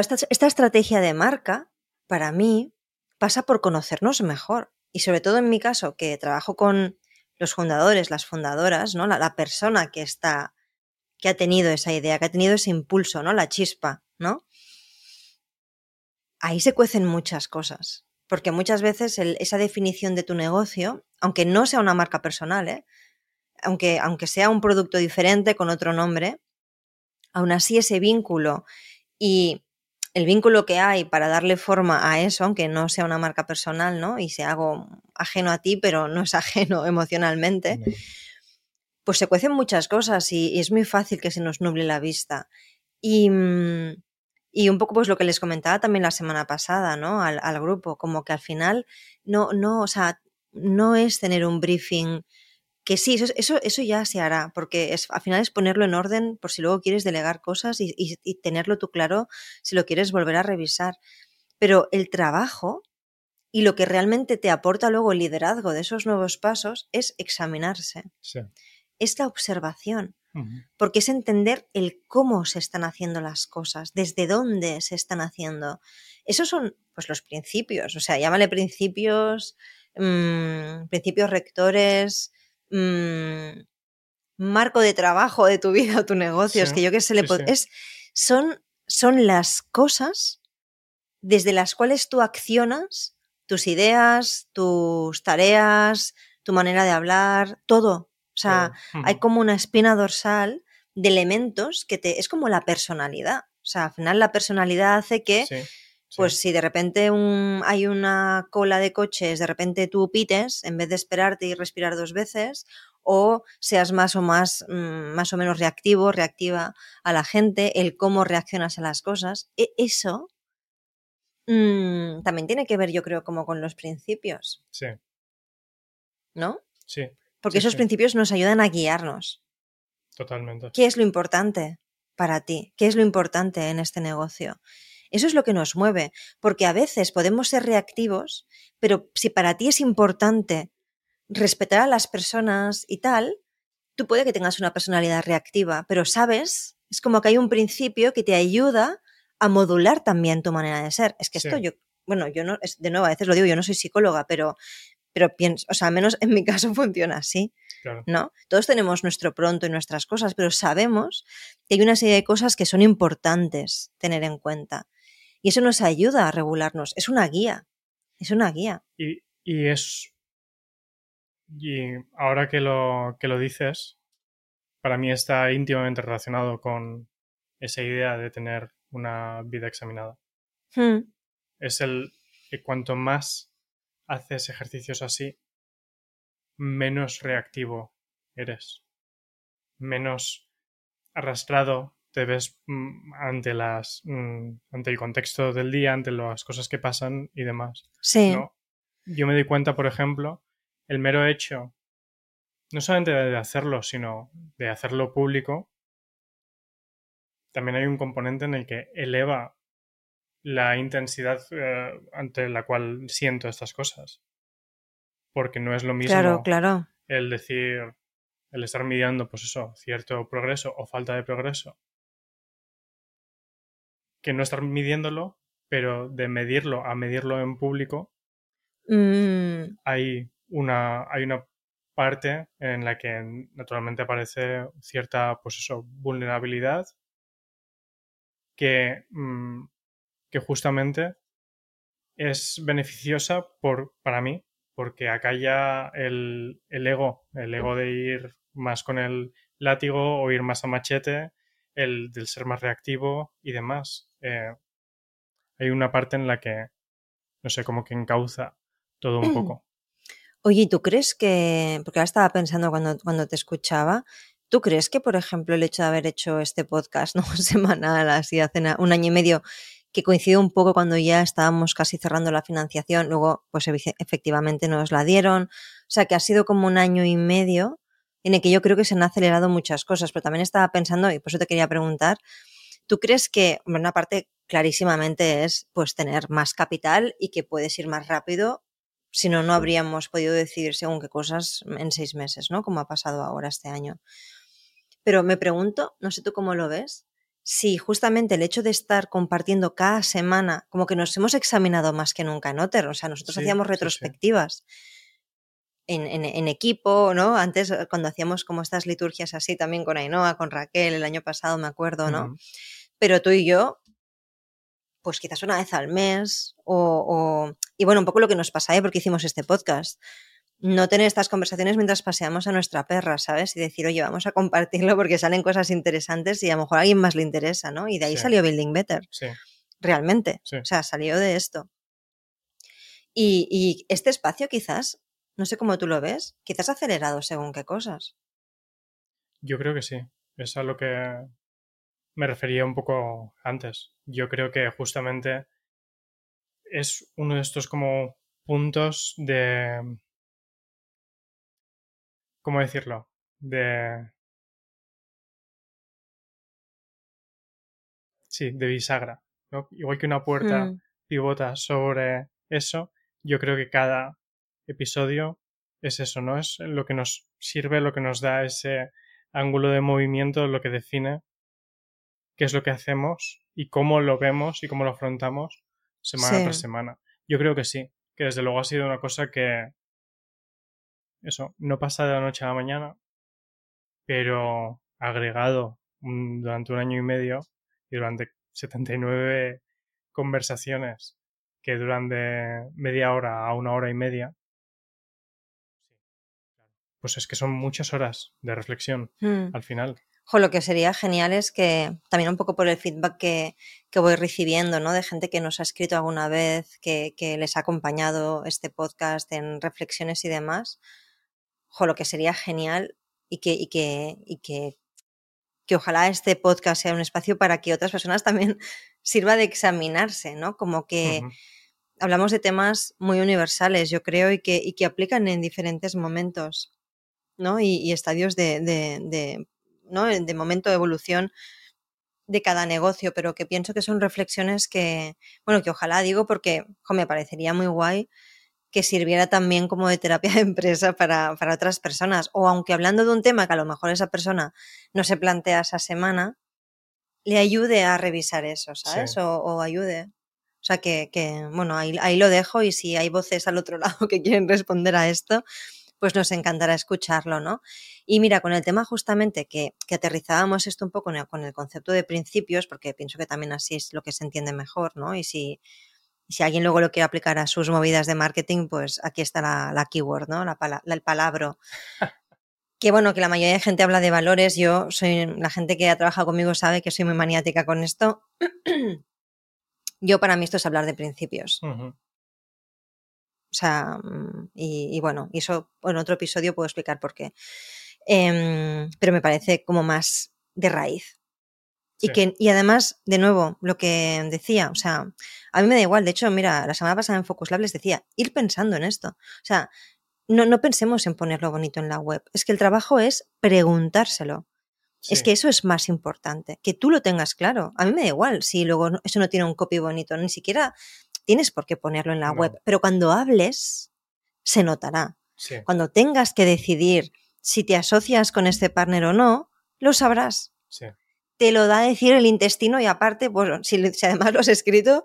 Esta, estrategia de marca, para mí, pasa por conocernos mejor. Y sobre todo en mi caso, que trabajo con los fundadores, las fundadoras, ¿no? La, persona que está, que ha tenido esa idea, que ha tenido ese impulso, ¿no? La chispa, ¿no? Ahí se cuecen muchas cosas. Porque muchas veces esa definición de tu negocio, aunque no sea una marca personal, ¿eh? aunque, aunque sea un producto diferente con otro nombre, aún así ese vínculo y el vínculo que hay para darle forma a eso, aunque no sea una marca personal, ¿no? Y sea algo ajeno a ti, pero no es ajeno emocionalmente, pues se cuecen muchas cosas y, es muy fácil que se nos nuble la vista. Y, mm, y, un poco pues lo que les comentaba también la semana pasada, ¿no? Al, al grupo, como que al final no, no, o sea, no es tener un briefing que sí, eso, eso, eso, ya se hará, porque es, al final es ponerlo en orden por si luego quieres delegar cosas y, y, tenerlo tú claro si lo quieres volver a revisar. Pero el trabajo y lo que realmente te aporta luego el liderazgo de esos nuevos pasos es examinarse. Es la observación, porque es entender el cómo se están haciendo las cosas, desde dónde se están haciendo. Esos son pues los principios, o sea, llámale principios, mmm, principios rectores, Mm, marco de trabajo de tu vida o tu negocio. es que yo que se le es son, son las cosas desde las cuales tú accionas tus ideas, tus tareas, tu manera de hablar, todo. O sea, hay como una espina dorsal de elementos que te. es como la personalidad. O sea, al final la personalidad hace que. Pues si de repente hay una cola de coches, de repente tú pites en vez de esperarte y respirar dos veces, o seas más o más, mm, más o menos reactivo, reactiva a la gente, el cómo reaccionas a las cosas, e, eso mm, también tiene que ver, yo creo, como con los principios.
Sí.
¿No?
Sí.
Porque esos principios nos ayudan a guiarnos.
Totalmente.
¿Qué es lo importante para ti? ¿Qué es lo importante en este negocio? Eso es lo que nos mueve, porque a veces podemos ser reactivos, pero si para ti es importante respetar a las personas y tal, tú puede que tengas una personalidad reactiva, pero sabes, es como que hay un principio que te ayuda a modular también tu manera de ser. Es que esto yo, bueno, yo no, de nuevo, a veces lo digo, yo no soy psicóloga, pero, pero pienso, o sea, al menos en mi caso funciona así. ¿No? Todos tenemos nuestro pronto y nuestras cosas, pero sabemos que hay una serie de cosas que son importantes tener en cuenta. Y eso nos ayuda a regularnos. Es una guía. Es una guía.
Y, y es y ahora que lo, que lo dices, para mí está íntimamente relacionado con esa idea de tener una vida examinada.
Hmm.
Es el que cuanto más haces ejercicios así, menos reactivo eres, menos arrastrado te ves mm, ante las mm, ante el contexto del día, ante las cosas que pasan y demás.
Sí.
Yo me doy cuenta, por ejemplo, el mero hecho, no solamente de hacerlo, sino de hacerlo público, también hay un componente en el que eleva la intensidad eh, ante la cual siento estas cosas. Porque no es lo mismo
claro, claro.
el decir, el estar midiendo, pues eso, cierto progreso o falta de progreso, que no estar midiéndolo, pero de medirlo a medirlo en público,
mm.
hay una, hay una parte en la que naturalmente aparece cierta pues eso, vulnerabilidad que, mm, que justamente es beneficiosa por, para mí, porque acá ya el, el, ego, el ego de ir más con el látigo o ir más a machete, el del ser más reactivo y demás. Eh, hay una parte en la que, no sé, como que encauza todo un poco.
Oye, ¿tú crees que, porque ahora estaba pensando cuando, cuando te escuchaba, ¿tú crees que, por ejemplo, el hecho de haber hecho este podcast ¿no? semanal, así hace un año y medio, que coincidió un poco cuando ya estábamos casi cerrando la financiación, luego pues efectivamente nos la dieron, o sea que ha sido como un año y medio en el que yo creo que se han acelerado muchas cosas, pero también estaba pensando, y por eso te quería preguntar, ¿tú crees que, una parte clarísimamente es pues tener más capital y que puedes ir más rápido si no, no habríamos podido decidir según qué cosas en seis meses, ¿no? Como ha pasado ahora este año. Pero me pregunto, no sé tú cómo lo ves, si justamente el hecho de estar compartiendo cada semana, como que nos hemos examinado más que nunca en Otter, o sea, nosotros hacíamos retrospectivas. En, en, equipo, ¿no? Antes, eh, cuando hacíamos como estas liturgias así también con Ainhoa, con Raquel, el año pasado, me acuerdo, ¿no? Pero tú y yo, pues quizás una vez al mes o, y bueno, un poco lo que nos pasa, ¿eh? porque hicimos este podcast. No tener estas conversaciones mientras paseamos a nuestra perra, ¿sabes? Y decir, oye, vamos a compartirlo porque salen cosas interesantes y a lo mejor a alguien más le interesa, ¿no? Y de ahí salió Building Better.
Sí.
Realmente. O sea, salió de esto. Y, y este espacio quizás, no sé cómo tú lo ves, quizás acelerado según qué cosas.
Yo creo que sí. Es a lo que me refería un poco antes. Yo creo que justamente es uno de estos como puntos de... ¿Cómo decirlo? De... Sí, de bisagra. Igual que una puerta mm. pivota sobre eso, yo creo que cada episodio es eso, ¿no? Es lo que nos sirve, lo que nos da ese ángulo de movimiento, lo que define qué es lo que hacemos y cómo lo vemos y cómo lo afrontamos semana tras semana. Yo creo que sí, que desde luego ha sido una cosa que eso, no pasa de la noche a la mañana, pero agregado durante un año y medio y durante 79 conversaciones que duran de media hora a una hora y media, pues es que son muchas horas de reflexión
Mm.
al final.
Jo, lo que sería genial es que, también un poco por el feedback que, que voy recibiendo, ¿no? De gente que nos ha escrito alguna vez, que, que les ha acompañado este podcast en reflexiones y demás. Jo, lo que sería genial y que, y que, y que, que ojalá este podcast sea un espacio para que otras personas también sirva de examinarse, ¿no? Como que
Ujú.
hablamos de temas muy universales, yo creo, y que, y que aplican en diferentes momentos, ¿no? Y, y estadios de, de, de, ¿no? de momento de evolución de cada negocio, pero que pienso que son reflexiones que, bueno, que ojalá digo porque jo, me parecería muy guay que sirviera también como de terapia de empresa para, para otras personas. O aunque hablando de un tema que a lo mejor esa persona no se plantea esa semana, le ayude a revisar eso, ¿sabes?
Sí.
O, o ayude. O sea que, que bueno, ahí, ahí lo dejo y si hay voces al otro lado que quieren responder a esto, pues nos encantará escucharlo, ¿no? Y mira, con el tema justamente que, que aterrizábamos esto un poco con el, con el concepto de principios, porque pienso que también así es lo que se entiende mejor, ¿no? Y si, si alguien luego lo quiere aplicar a sus movidas de marketing, pues aquí está la, la keyword, ¿no? La, pala- la- el palabra. Que bueno, que la mayoría de gente habla de valores. Yo soy, la gente que ha trabajado conmigo sabe que soy muy maniática con esto. Yo para mí esto es hablar de principios.
Ujú.
O sea, mm, y, y bueno, y eso en otro episodio puedo explicar por qué. Em, pero me parece como más de raíz. Y, que, y además, de nuevo, lo que decía, o sea, a mí me da igual. De hecho, mira, la semana pasada en Focus Lab les decía, ir pensando en esto. O sea, no, no pensemos en ponerlo bonito en la web. Es que el trabajo es preguntárselo. Es que eso es más importante, que tú lo tengas claro. A mí me da igual si luego eso no tiene un copy bonito, ni siquiera tienes por qué ponerlo en la
No.
web, pero cuando hables, se notará.
Sí.
Cuando tengas que decidir si te asocias con este partner o no, lo sabrás.
Sí.
Te lo da a decir el intestino y aparte, pues si, además lo has escrito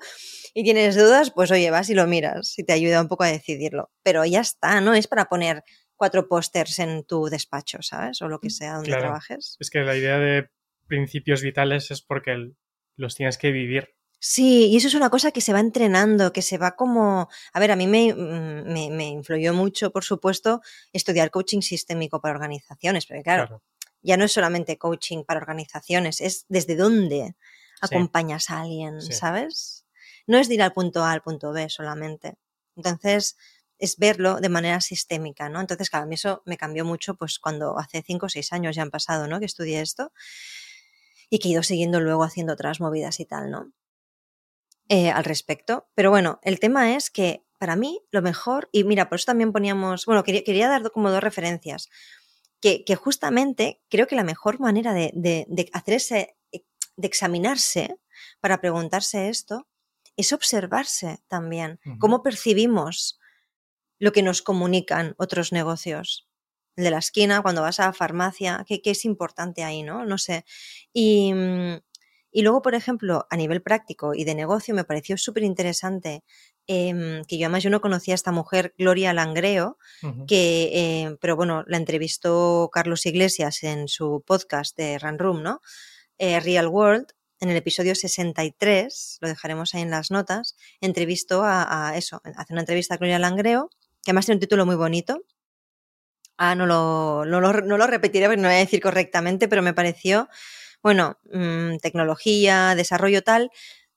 y tienes dudas, pues oye, vas y lo miras y te ayuda un poco a decidirlo. Pero ya está, no es para poner cuatro pósters en tu despacho, ¿sabes? O lo que sea donde
Claro.
trabajes.
Es que la idea de principios vitales es porque los tienes que vivir.
Sí, y eso es una cosa que se va entrenando, que se va como... A ver, a mí me, mm, me, me influyó mucho, por supuesto, estudiar coaching sistémico para organizaciones, porque claro,
Claro.
ya no es solamente coaching para organizaciones, es desde dónde
Sí.
acompañas a alguien,
Sí.
¿sabes? No es de ir al punto A al punto B solamente. Entonces, es verlo de manera sistémica, ¿no? Entonces, claro, a mí eso me cambió mucho, pues cuando hace cinco o seis años ya han pasado, ¿no? Que estudié esto y que he ido siguiendo luego haciendo otras movidas y tal, ¿no? Eh, al respecto. Pero bueno, el tema es que para mí lo mejor, y mira, por eso también poníamos, bueno, quería, quería dar como dos referencias, que, que justamente creo que la mejor manera de, de, de hacer ese, de examinarse para preguntarse esto, es observarse también,
Ujú.
cómo percibimos lo que nos comunican otros negocios. El de la esquina, cuando vas a la farmacia, ¿qué, qué es importante ahí, no? No sé. Y, mm, y luego, por ejemplo, a nivel práctico y de negocio, me pareció súper interesante eh, que yo además yo no conocía a esta mujer, Gloria Langreo, que, eh, pero bueno, la entrevistó Carlos Iglesias en su podcast de Run Room, ¿no? Eh, Real World, en el episodio 63, lo dejaremos ahí en las notas, entrevistó a, a eso, hace una entrevista a Gloria Langreo, que además tiene un título muy bonito. Ah, no lo, no lo, no lo repetiré porque no voy a decir correctamente, pero me pareció, bueno, mmm, tecnología, desarrollo tal,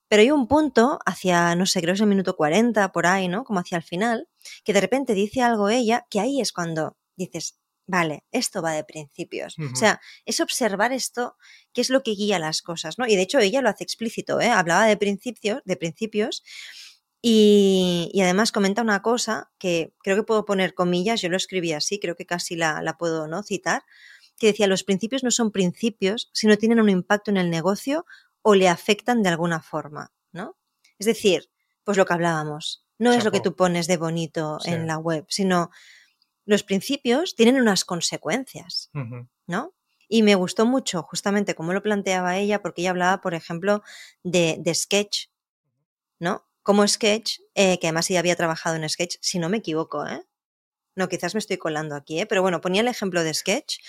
pero hay un punto hacia, no sé, creo que es el minuto 40, por ahí, ¿no? Como hacia el final, que de repente dice algo ella, que ahí es cuando dices, vale, esto va de principios. O sea, es observar esto, qué es lo que guía las cosas, ¿no? Y de hecho ella lo hace explícito, ¿eh? Hablaba de principios, de principios y, y además comenta una cosa que creo que puedo poner comillas, yo lo escribí así, creo que casi la, la puedo ¿no? citar, que decía, los principios no son principios, sino tienen un impacto en el negocio o le afectan de alguna forma, ¿no? Es decir, pues lo que hablábamos, no es lo que tú pones de bonito
Sí.
en la web, sino los principios tienen unas consecuencias. ¿no? Y me gustó mucho justamente cómo lo planteaba ella, porque ella hablaba, por ejemplo, de, de Sketch, ¿no? Como Sketch, eh, que además ella había trabajado en Sketch, si no me equivoco, ¿eh? No, quizás me estoy colando aquí, ¿eh? Pero bueno, ponía el ejemplo de Sketch,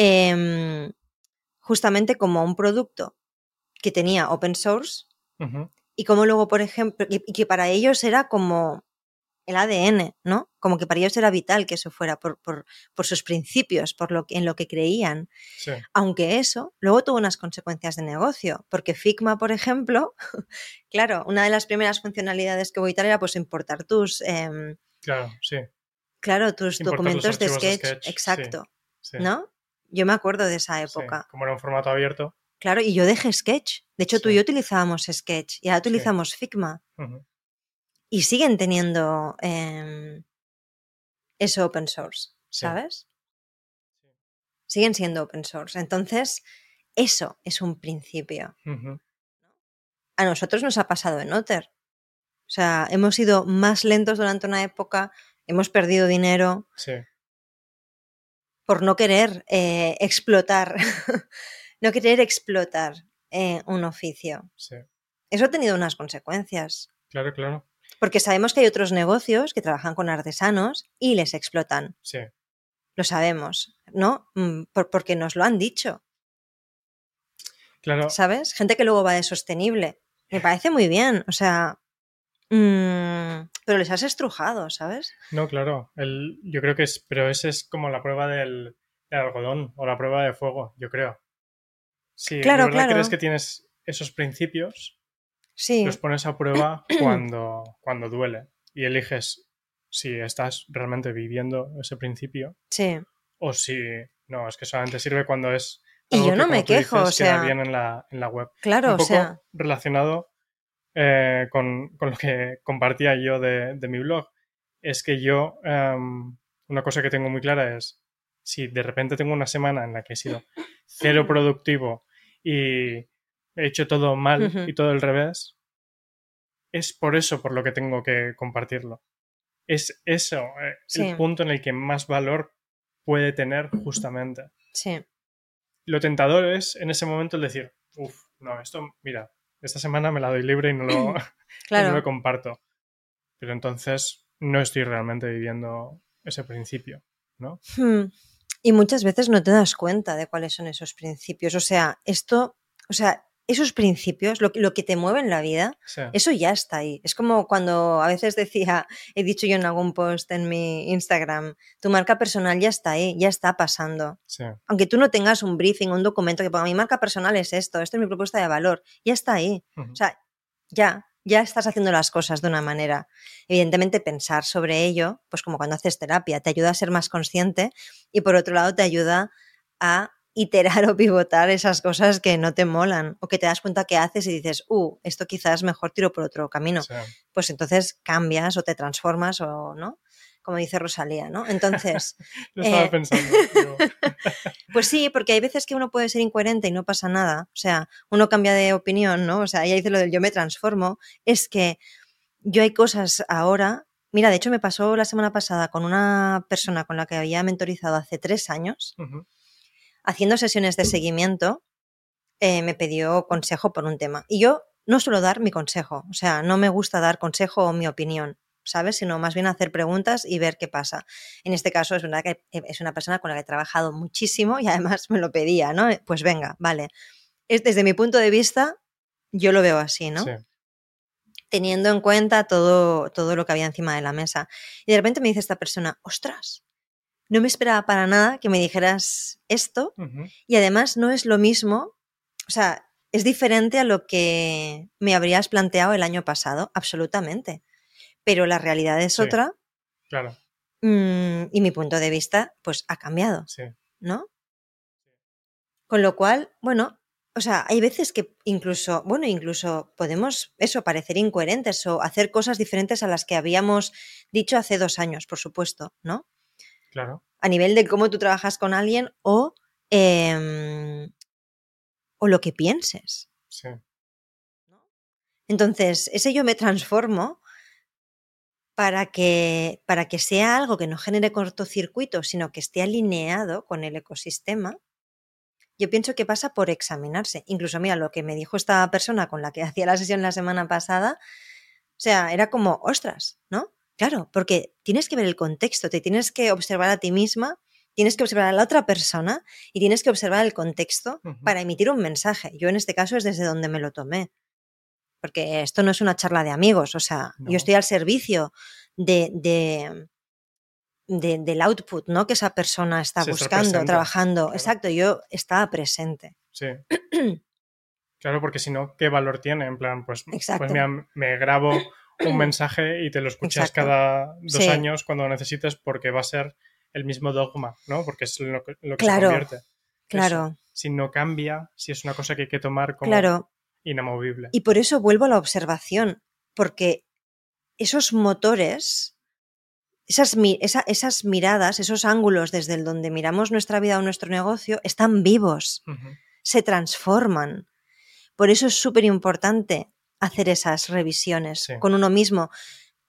em, justamente como un producto que tenía open source y como luego, por ejemplo, y y que para ellos era como el ADN, ¿no? Como que para ellos era vital que eso fuera por, por, por sus principios, por lo que, en lo que creían.
Sí,
Aunque eso luego tuvo unas consecuencias de negocio, porque Figma, por ejemplo, claro, una de las primeras funcionalidades que voy a quitar era pues importar tus, em,
claro, sí.
claro, tus
Importar
documentos de sketch,
sí,
exacto,
sí,
¿no? Yo me acuerdo de esa
sí.
época.
Como era un formato abierto.
Claro, y yo dejé Sketch. De hecho, tú y yo utilizábamos Sketch y ahora utilizamos Figma. Y siguen teniendo em, eso open source. ¿sabes? Siguen siendo open source. Entonces, eso es un principio. A nosotros nos ha pasado en Otter. O sea, hemos sido más lentos durante una época, hemos perdido dinero
Sí,
por no querer eh, explotar, no querer explotar eh, un oficio.
sí.
Eso ha tenido unas consecuencias.
Claro, claro.
Porque sabemos que hay otros negocios que trabajan con artesanos y les explotan.
Sí,
Lo sabemos, ¿no? Mm, por- porque nos lo han dicho,
claro.
¿sabes? Gente que luego va de sostenible. Me parece muy bien, o sea, mm, pero les has estrujado, ¿sabes?
No, claro. El, yo creo que es, pero ese es como la prueba del, del algodón o la prueba de fuego, yo creo. Si
Claro,
de verdad
claro.
crees que tienes esos principios,
Sí,
los pones a prueba cuando, cuando duele y eliges si estás realmente viviendo ese principio
sí.
o si no, es que solamente sirve cuando es.
Y
algo
yo
que,
no me quejo, o
dices, queda
sea-
bien en la, en la web.
Claro,
un
o
poco
sea,
relacionado eh, con, con lo que compartía yo de, de mi blog. Es que yo, em, una cosa que tengo muy clara es, si de repente tengo una semana en la que he sido cero productivo y he hecho todo mal y todo al revés, es por eso por lo que tengo que compartirlo. Es eso, eh,
Sí.
el punto en el que más valor puede tener justamente
sí,
lo tentador es en ese momento el decir, uff, no, esto, mira, esta semana me la doy libre y no lo, y no lo comparto. Pero entonces no estoy realmente viviendo ese principio, ¿no?
Hmm. Y muchas veces no te das cuenta de cuáles son esos principios. O sea, esto, o sea, esos principios, lo, que- lo que te mueve en la vida,
Sí,
Eso ya está ahí. Es como cuando a veces decía, he dicho yo en algún post en mi Instagram, tu marca personal ya está ahí, ya está pasando.
sí,
Aunque tú no tengas un briefing, un documento que ponga mi marca personal es esto, esto es mi propuesta de valor, ya está ahí. O sea, ya, ya estás haciendo las cosas de una manera. Evidentemente pensar sobre ello, pues como cuando haces terapia, te ayuda a ser más consciente y por otro lado te ayuda a iterar o pivotar esas cosas que no te molan o que te das cuenta que haces y dices, uh, esto quizás mejor tiro por otro camino.
sí.
Pues entonces cambias o te transformas o no, como dice Rosalía, ¿no? Entonces,
Lo estaba
Eh,
pensando.
pues sí, porque hay veces que uno puede ser incoherente y no pasa nada. O sea, uno cambia de opinión, ¿no? O sea, ella dice lo del yo me transformo. Es que yo hay cosas ahora. Mira, de hecho me pasó la semana pasada con una persona con la que había mentorizado hace tres años, haciendo sesiones de seguimiento, eh, me pidió consejo por un tema. Y yo no suelo dar mi consejo, o sea, no me gusta dar consejo o mi opinión, ¿sabes? Sino más bien hacer preguntas y ver qué pasa. En este caso es verdad que es una persona con la que he trabajado muchísimo y además me lo pedía, ¿no? Pues venga, vale. Es, desde mi punto de vista, yo lo veo así, ¿no?
sí,
Teniendo en cuenta todo, todo lo que había encima de la mesa. Y de repente me dice esta persona, ostras, no me esperaba para nada que me dijeras esto y además no es lo mismo, o sea, es diferente a lo que me habrías planteado el año pasado, absolutamente. Pero la realidad es
Sí.
otra
claro,
mm, y mi punto de vista, pues ha cambiado,
sí,
¿no? Con lo cual, bueno, o sea, hay veces que incluso, bueno, incluso podemos eso, parecer incoherentes o hacer cosas diferentes a las que habíamos dicho hace dos años, por supuesto, ¿no?
Claro,
a nivel de cómo tú trabajas con alguien o, em, o lo que pienses.
sí,
Entonces, ese yo me transformo para que, para que sea algo que no genere cortocircuito, sino que esté alineado con el ecosistema. Yo pienso que pasa por examinarse. Incluso, mira, lo que me dijo esta persona con la que hacía la sesión la semana pasada, o sea, era como, ostras, ¿no? Claro, porque tienes que ver el contexto, te tienes que observar a ti misma, tienes que observar a la otra persona y tienes que observar el contexto para emitir un mensaje. Yo en este caso es desde donde me lo tomé. Porque esto no es una charla de amigos, o sea,
No.
yo estoy al servicio de, de- de- del output, ¿no? Que esa persona está buscando, trabajando.
claro.
Exacto, yo estaba presente.
Sí. claro, porque si no, ¿qué valor tiene? En plan, pues, pues mira, me grabo un mensaje y te lo escuchas
Exacto.
cada dos
Sí.
años cuando necesites porque va a ser el mismo dogma, ¿no? Porque es lo que, lo que
Claro,
se convierte.
Claro,
Si no cambia, si es una cosa que hay que tomar como
claro.
inamovible.
Y por eso vuelvo a la observación, porque esos motores, esas, esa- esas miradas, esos ángulos desde el donde miramos nuestra vida o nuestro negocio, están vivos, se transforman. Por eso es súper importante hacer esas revisiones
Sí.
con uno mismo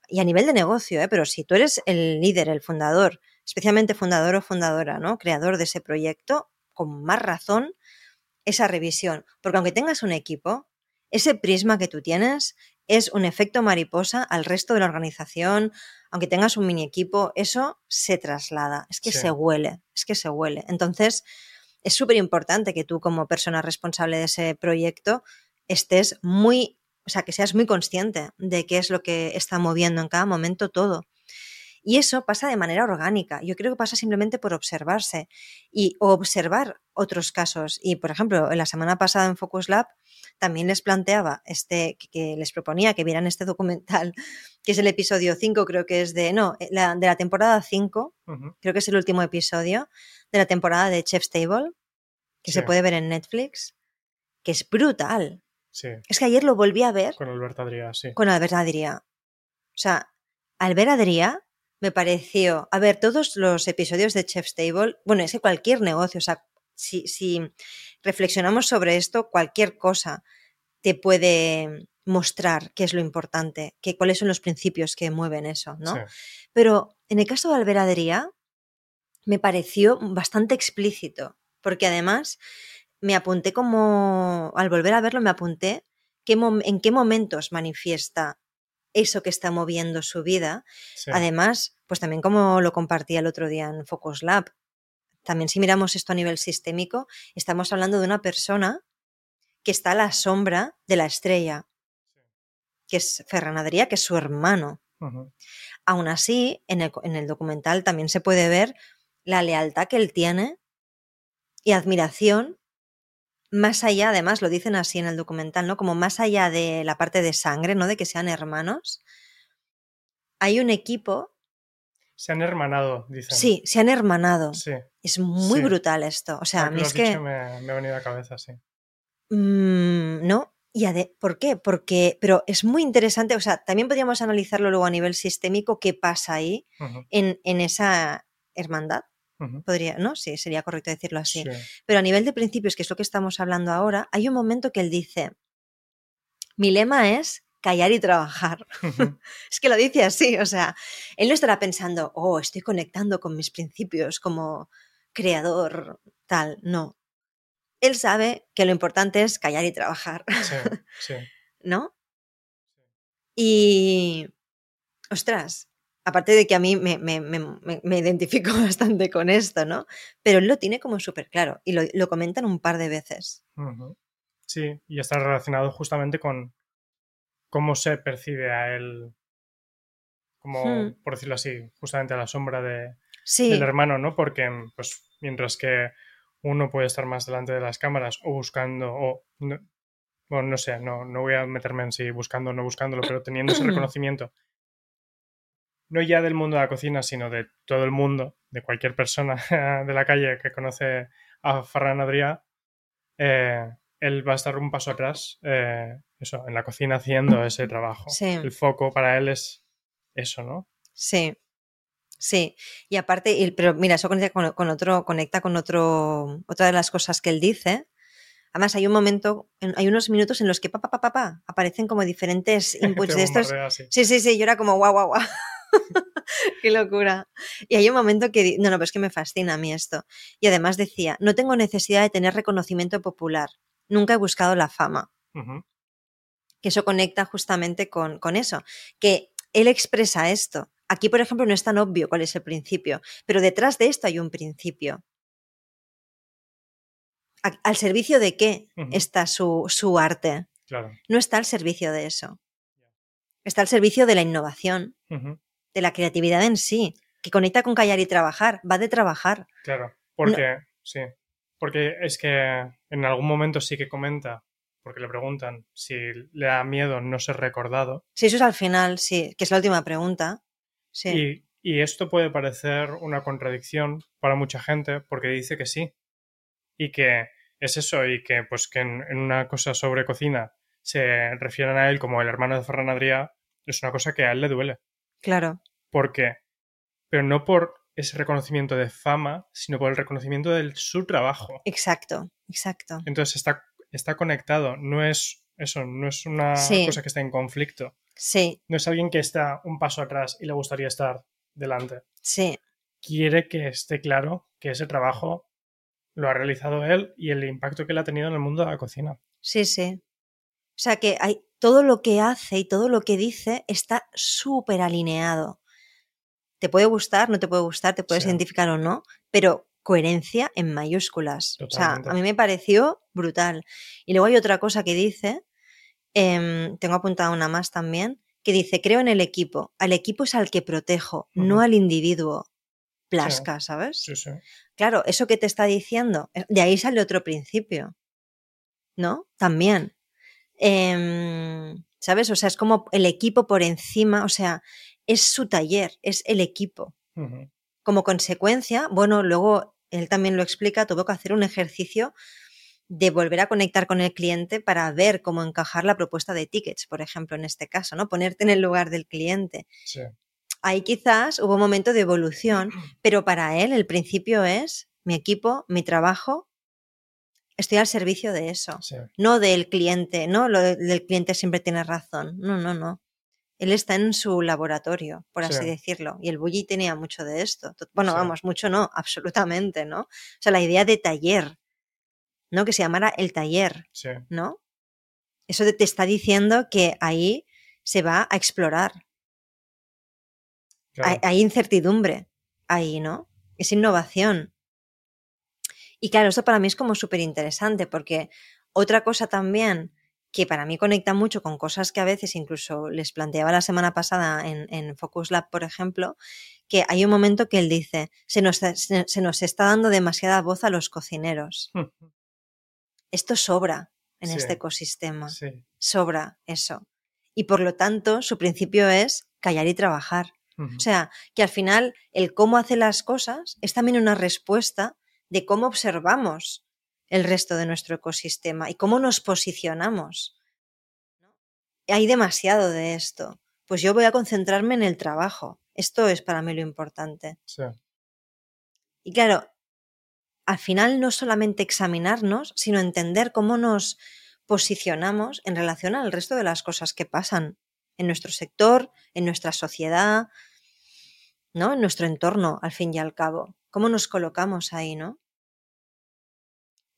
y a nivel de negocio, ¿eh? pero si tú eres el líder, el fundador, especialmente fundador o fundadora, ¿no? creador de ese proyecto, con más razón esa revisión, porque aunque tengas un equipo, ese prisma que tú tienes es un efecto mariposa al resto de la organización, aunque tengas un mini equipo, eso se traslada, es que
Sí.
se huele, es que se huele. Entonces, es súper importante que tú como persona responsable de ese proyecto estés muy, o sea, que seas muy consciente de qué es lo que está moviendo en cada momento todo. Y eso pasa de manera orgánica. Yo creo que pasa simplemente por observarse y observar otros casos. Y, por ejemplo, en la semana pasada en Focus Lab también les planteaba, este, que- les proponía que vieran este documental, que es el episodio 5, creo que es de, no, la, de la temporada 5,
Ujú.
creo que es el último episodio de la temporada de Chef's Table, que se puede ver en Netflix, que es brutal.
Sí,
Es que ayer lo volví a ver
con Alberto Adrià, sí.
con Albert Adrià. O sea, Albert Adrià me pareció, a ver, todos los episodios de Chef's Table, bueno, es que cualquier negocio, o sea, si, si reflexionamos sobre esto, cualquier cosa te puede mostrar qué es lo importante, que, cuáles son los principios que mueven eso, ¿no?
Sí.
Pero en el caso de Albert Adrià, me pareció bastante explícito, porque además me apunté como, al volver a verlo, me apunté qué en qué momentos manifiesta eso que está moviendo su vida.
sí.
Además, pues también como lo compartía el otro día en Focus Lab, también si miramos esto a nivel sistémico, estamos hablando de una persona que está a la sombra de la estrella, que es Ferran Adrià, que es su hermano. Aún así, en el, en el documental también se puede ver la lealtad que él tiene y admiración, más allá, además lo dicen así en el documental, ¿no? Como más allá de la parte de sangre, ¿no? De que sean hermanos, hay un equipo,
Se han hermanado, dicen.
sí, se han hermanado.
Sí.
Es muy
Sí.
brutal esto. O sea, a mí es que...
me, me ha venido a la cabeza, sí.
Mm, no. Y ade- ¿Por qué? Porque, pero es muy interesante, o sea, también podríamos analizarlo luego a nivel sistémico, qué pasa ahí en, en esa hermandad. Podría, ¿no? Sí, sería correcto decirlo así.
Sí.
Pero a nivel de principios, que es lo que estamos hablando ahora, hay un momento que él dice, mi lema es callar y trabajar. Es que lo dice así, o sea, él no estará pensando, oh, estoy conectando con mis principios como creador, tal, no. Él sabe que lo importante es callar y trabajar,
Sí, sí.
¿no? Y, ostras, aparte de que a mí me, me- me- me- identifico bastante con esto, ¿no? Pero él lo tiene como súper claro y lo, lo comentan un par de veces.
Sí, y está relacionado justamente con cómo se percibe a él, como,
Hmm.
por decirlo así, justamente a la sombra de,
Sí,
del hermano, ¿no? Porque, pues, mientras que uno puede estar más delante de las cámaras o buscando, o, no, bueno, no sé, no, no voy a meterme en si buscando o no buscándolo, pero teniendo ese reconocimiento, no ya del mundo de la cocina, sino de todo el mundo, de cualquier persona de la calle que conoce a Ferran Adrià, eh, él va a estar un paso atrás, eh, eso, en la cocina haciendo ese trabajo.
Sí.
El foco para él es eso, ¿no?
sí, sí. Y aparte, pero mira, eso conecta con, con otro, conecta con otro, otra de las cosas que él dice. Además, hay un momento, en- hay unos minutos en los que pa, pa, pa, pa, pa, aparecen como diferentes inputs de estos.
así.
Sí, sí, sí, yo era como guau, guau, guau. Qué locura. Y hay un momento que, no, no, pero es que me fascina a mí esto. Y además decía, no tengo necesidad de tener reconocimiento popular. Nunca he buscado la fama. Que eso conecta justamente con, con eso. Que él expresa esto Aquí, por ejemplo, no es tan obvio cuál es el principio, pero detrás de esto hay un principio. ¿Al servicio de qué está su, su arte?
Claro.
No está al servicio de eso. Está al servicio de la innovación, de la creatividad en sí, que conecta con callar y trabajar, va de trabajar.
Claro, porque, sí, porque es que en algún momento sí que comenta, porque le preguntan si le da miedo no ser recordado.
Sí, eso es al final, sí, que es la última pregunta. Sí.
Y, y esto puede parecer una contradicción para mucha gente, porque dice que sí, y que es eso, y que pues que en, una cosa sobre cocina se refieren a él como el hermano de Ferran Adrià, es una cosa que a él le duele.
Claro.
¿Por qué? Pero no por ese reconocimiento de fama, sino por el reconocimiento de su trabajo.
Exacto, exacto.
Entonces está, está conectado, no es eso, no es una cosa que está en conflicto.
Sí.
No es alguien que está un paso atrás y le gustaría estar delante.
Sí.
Quiere que esté claro que ese trabajo lo ha realizado él y el impacto que él ha tenido en el mundo de la cocina.
Sí, sí. O sea que hay, todo lo que hace y todo lo que dice está súper alineado. Te puede gustar, no te puede gustar, te puedes identificar o no, pero coherencia en mayúsculas. O sea, a mí me pareció brutal. Y luego hay otra cosa que dice, em, tengo apuntada una más también, que dice, creo en el equipo. Al equipo es al que protejo, no al individuo. Plasca, ¿sabes?
Sí, sí.
Claro, eso que te está diciendo, eh, de ahí sale otro principio. ¿No? También. Em, ¿Sabes? O sea, es como el equipo por encima, o sea, es su taller, es el equipo. Como consecuencia, bueno, luego él también lo explica, tuvo que hacer un ejercicio de volver a conectar con el cliente para ver cómo encajar la propuesta de tickets, por ejemplo, en este caso, ¿no? Ponerte en el lugar del cliente.
Sí
ahí quizás hubo un momento de evolución, pero para él el principio es mi equipo, mi trabajo, estoy al servicio de eso, no del cliente, no lo del cliente siempre tiene razón, no, no, no. Él está en su laboratorio, por así decirlo, y el Bully tenía mucho de esto. Bueno, vamos, mucho no, absolutamente, ¿no? O sea, la idea de taller, ¿no? Que se llamara el taller, ¿no? Eso te está diciendo que ahí se va a explorar, hay, incertidumbre ahí, ¿no? Es innovación. Y claro, eso para mí es como súper interesante porque otra cosa también que para mí conecta mucho con cosas que a veces incluso les planteaba la semana pasada en, Focus Lab, por ejemplo, que hay un momento que él dice, se nos, se, nos está dando demasiada voz a los cocineros. Esto sobra en este ecosistema. Sobra eso. Y por lo tanto, su principio es callar y trabajar. O sea, que al final el cómo hace las cosas es también una respuesta de cómo observamos el resto de nuestro ecosistema y cómo nos posicionamos. Hay demasiado de esto. Pues yo voy a concentrarme en el trabajo. Esto es para mí lo importante. Y claro, al final no solamente examinarnos, sino entender cómo nos posicionamos en relación al resto de las cosas que pasan en nuestro sector, en nuestra sociedad, ¿no? En nuestro entorno, al fin y al cabo. ¿Cómo nos colocamos ahí, no?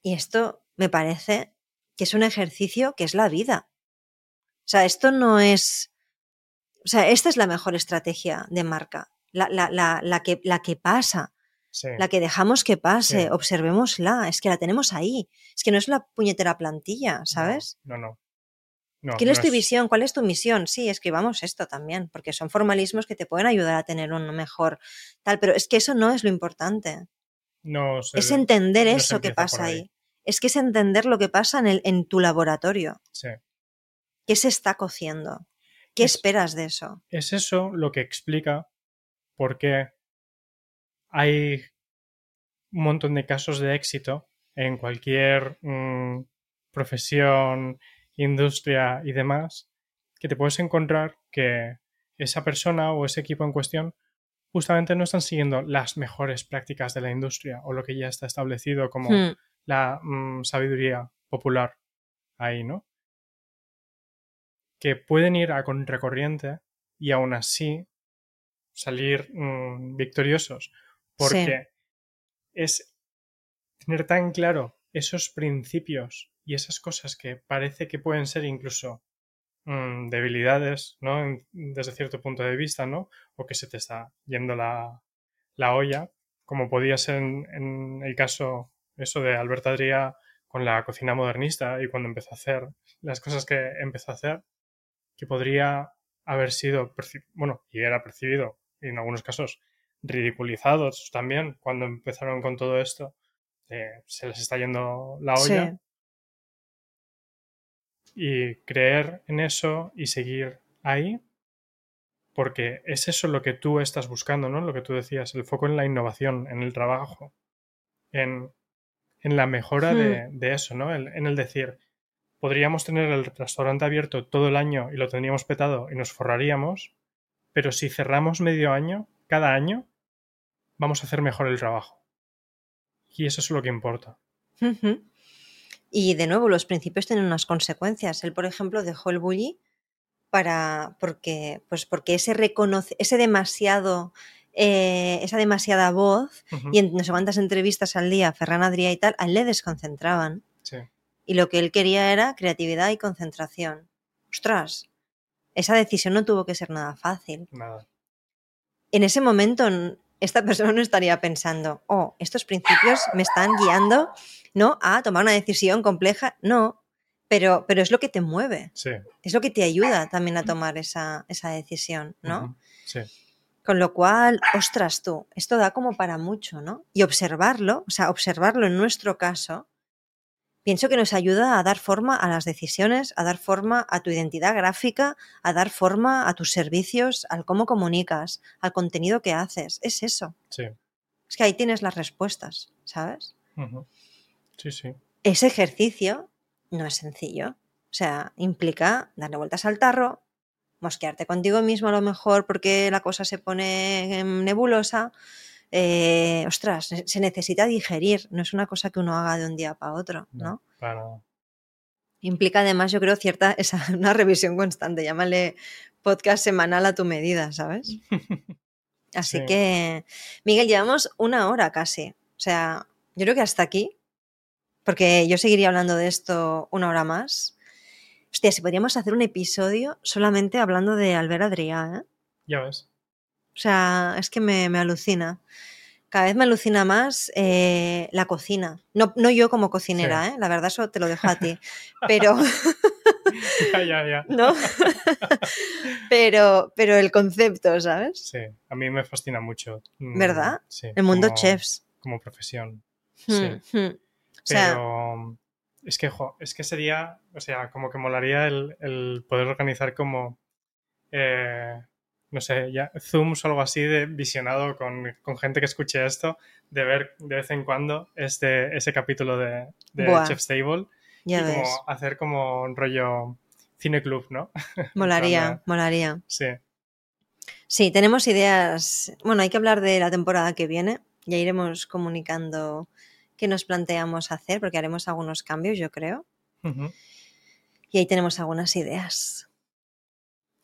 Y esto me parece que es un ejercicio que es la vida. O sea, esto no es. O sea, esta es la mejor estrategia de marca. La, la, la, la que, la que pasa. La que dejamos que pase, observémosla, es que la tenemos ahí. Es que no es la puñetera plantilla, ¿sabes?
no. no.
¿Quién es tu visión? ¿Cuál es tu misión? Sí, escribamos esto también, porque son formalismos que te pueden ayudar a tener un mejor tal, pero es que eso no es lo importante.
No,
es entender eso que pasa ahí. Es que es entender lo que pasa en, el, en tu laboratorio.
Sí.
¿Qué se está cociendo? ¿Qué esperas de eso?
Es eso lo que explica por qué hay un montón de casos de éxito en cualquier mm, profesión industria y demás, que te puedes encontrar que esa persona o ese equipo en cuestión justamente no están siguiendo las mejores prácticas de la industria o lo que ya está establecido como hmm. la mm, sabiduría popular ahí, ¿no? Que pueden ir a contracorriente y aún así salir mm, victoriosos porque es tener tan claro esos principios y esas cosas que parece que pueden ser incluso mm, debilidades, ¿no? desde cierto punto de vista, ¿no? O que se te está yendo la, la olla, como podía ser en, el caso eso de Alberto Adrià con la cocina modernista y cuando empezó a hacer las cosas que empezó a hacer, que podría haber sido, bueno, y era percibido, y en algunos casos ridiculizados también cuando empezaron con todo esto, eh, se les está yendo la olla. Y creer en eso y seguir ahí, porque es eso lo que tú estás buscando, ¿no? Lo que tú decías, el foco en la innovación, en el trabajo, en, en la mejora de, hmm. de, eso, ¿no? en el decir, podríamos tener el restaurante abierto todo el año y lo tendríamos petado y nos forraríamos, pero si cerramos medio año, cada año, vamos a hacer mejor el trabajo. Y eso es lo que importa.
Y de nuevo, los principios tienen unas consecuencias. Él, por ejemplo, dejó el bully para porque pues porque ese reconoce ese demasiado eh, esa demasiada voz y en no sé cuántas entrevistas al día Ferran Adrià y tal a él le desconcentraban. Y lo que él quería era creatividad y concentración. Ostras esa decisión no tuvo que ser nada fácil.
Nada.
en ese momento esta persona no estaría pensando oh estos principios me están guiando no a tomar una decisión compleja no pero, pero es lo que te mueve. Es lo que te ayuda también a tomar esa, decisión, ¿no?
Sí.
Con lo cual, ostras tú, esto da como para mucho, ¿no? Y observarlo, o sea, observarlo en nuestro caso, pienso que nos ayuda a dar forma a las decisiones, a dar forma a tu identidad gráfica, a dar forma a tus servicios, al cómo comunicas, al contenido que haces. Es eso.
Sí.
Es que ahí tienes las respuestas, ¿sabes?
Sí, sí.
Ese ejercicio no es sencillo. O sea, implica darle vueltas al tarro, mosquearte contigo mismo a lo mejor porque la cosa se pone nebulosa. Eh, ostras, se necesita digerir, no es una cosa que uno haga de un día para otro, ¿no? Implica además, yo creo, cierta, esa, una revisión constante, llámale podcast semanal a tu medida, ¿sabes? Así que, Miguel, llevamos una hora casi. O sea, yo creo que hasta aquí porque yo seguiría hablando de esto una hora más. Hostia, si podríamos hacer un episodio solamente hablando de Albert Adrià, ¿eh?
Ya ves.
O sea, es que me, alucina. Cada vez me alucina más eh, la cocina. No, no, yo como cocinera, ¿eh? La verdad, eso te lo dejo a ti. Pero.
ya, ya, ya.
¿No? pero, pero el concepto, ¿sabes?
Sí, a mí me fascina mucho.
Mm, ¿Verdad?
Sí.
El mundo chefs.
Como profesión.
Hmm,
sí. Hmm. Pero es que, es que sería, o sea, como que molaría el, poder organizar como, eh, no sé, ya, Zooms o algo así de visionado con, gente que escuche esto, de ver de vez en cuando este, ese capítulo de, de Chef's Table y como hacer como un rollo cine club, ¿no?
Molaría, molaría.
Sí.
Sí, tenemos ideas. Bueno, hay que hablar de la temporada que viene. Ya iremos comunicando que nos planteamos hacer, porque haremos algunos cambios, yo creo. Y ahí tenemos algunas ideas.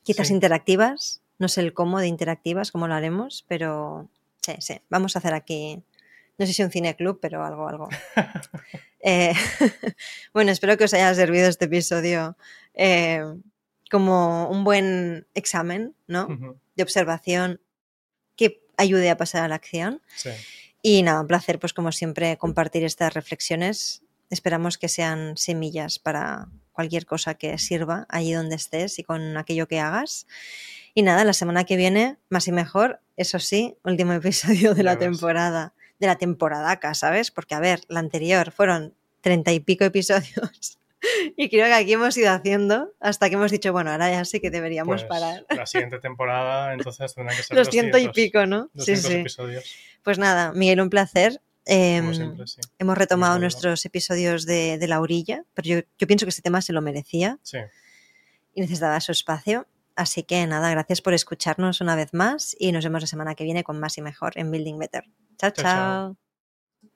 Quizás interactivas, no sé el cómo de interactivas, cómo lo haremos, pero sí, sí, vamos a hacer aquí, no sé si un cine club, pero algo, algo. Eh, bueno, espero que os haya servido este episodio eh, como un buen examen, ¿no? De observación que ayude a pasar a la acción.
Sí.
Y nada, un placer, pues como siempre, compartir estas reflexiones. Esperamos que sean semillas para cualquier cosa que sirva allí donde estés y con aquello que hagas. Y nada, la semana que viene, más y mejor, eso sí, último episodio de la temporada, de la temporada acá, ¿sabes? Porque, a ver, la anterior fueron treinta y pico episodios y creo que aquí hemos ido haciendo hasta que hemos dicho, bueno, ahora ya sí que deberíamos
pues
parar.
La siguiente temporada, entonces tendrá que ser
los ciento y pico, ¿no?
sí, sí. episodios.
Pues nada, Miguel, un placer. Em, hemos retomado nuestros episodios de, la orilla, pero yo, yo, pienso que este tema se lo merecía
sí.
y necesitaba su espacio. Así que nada, gracias por escucharnos una vez más y nos vemos la semana que viene con más y mejor en Building Better. chao. chao. chao.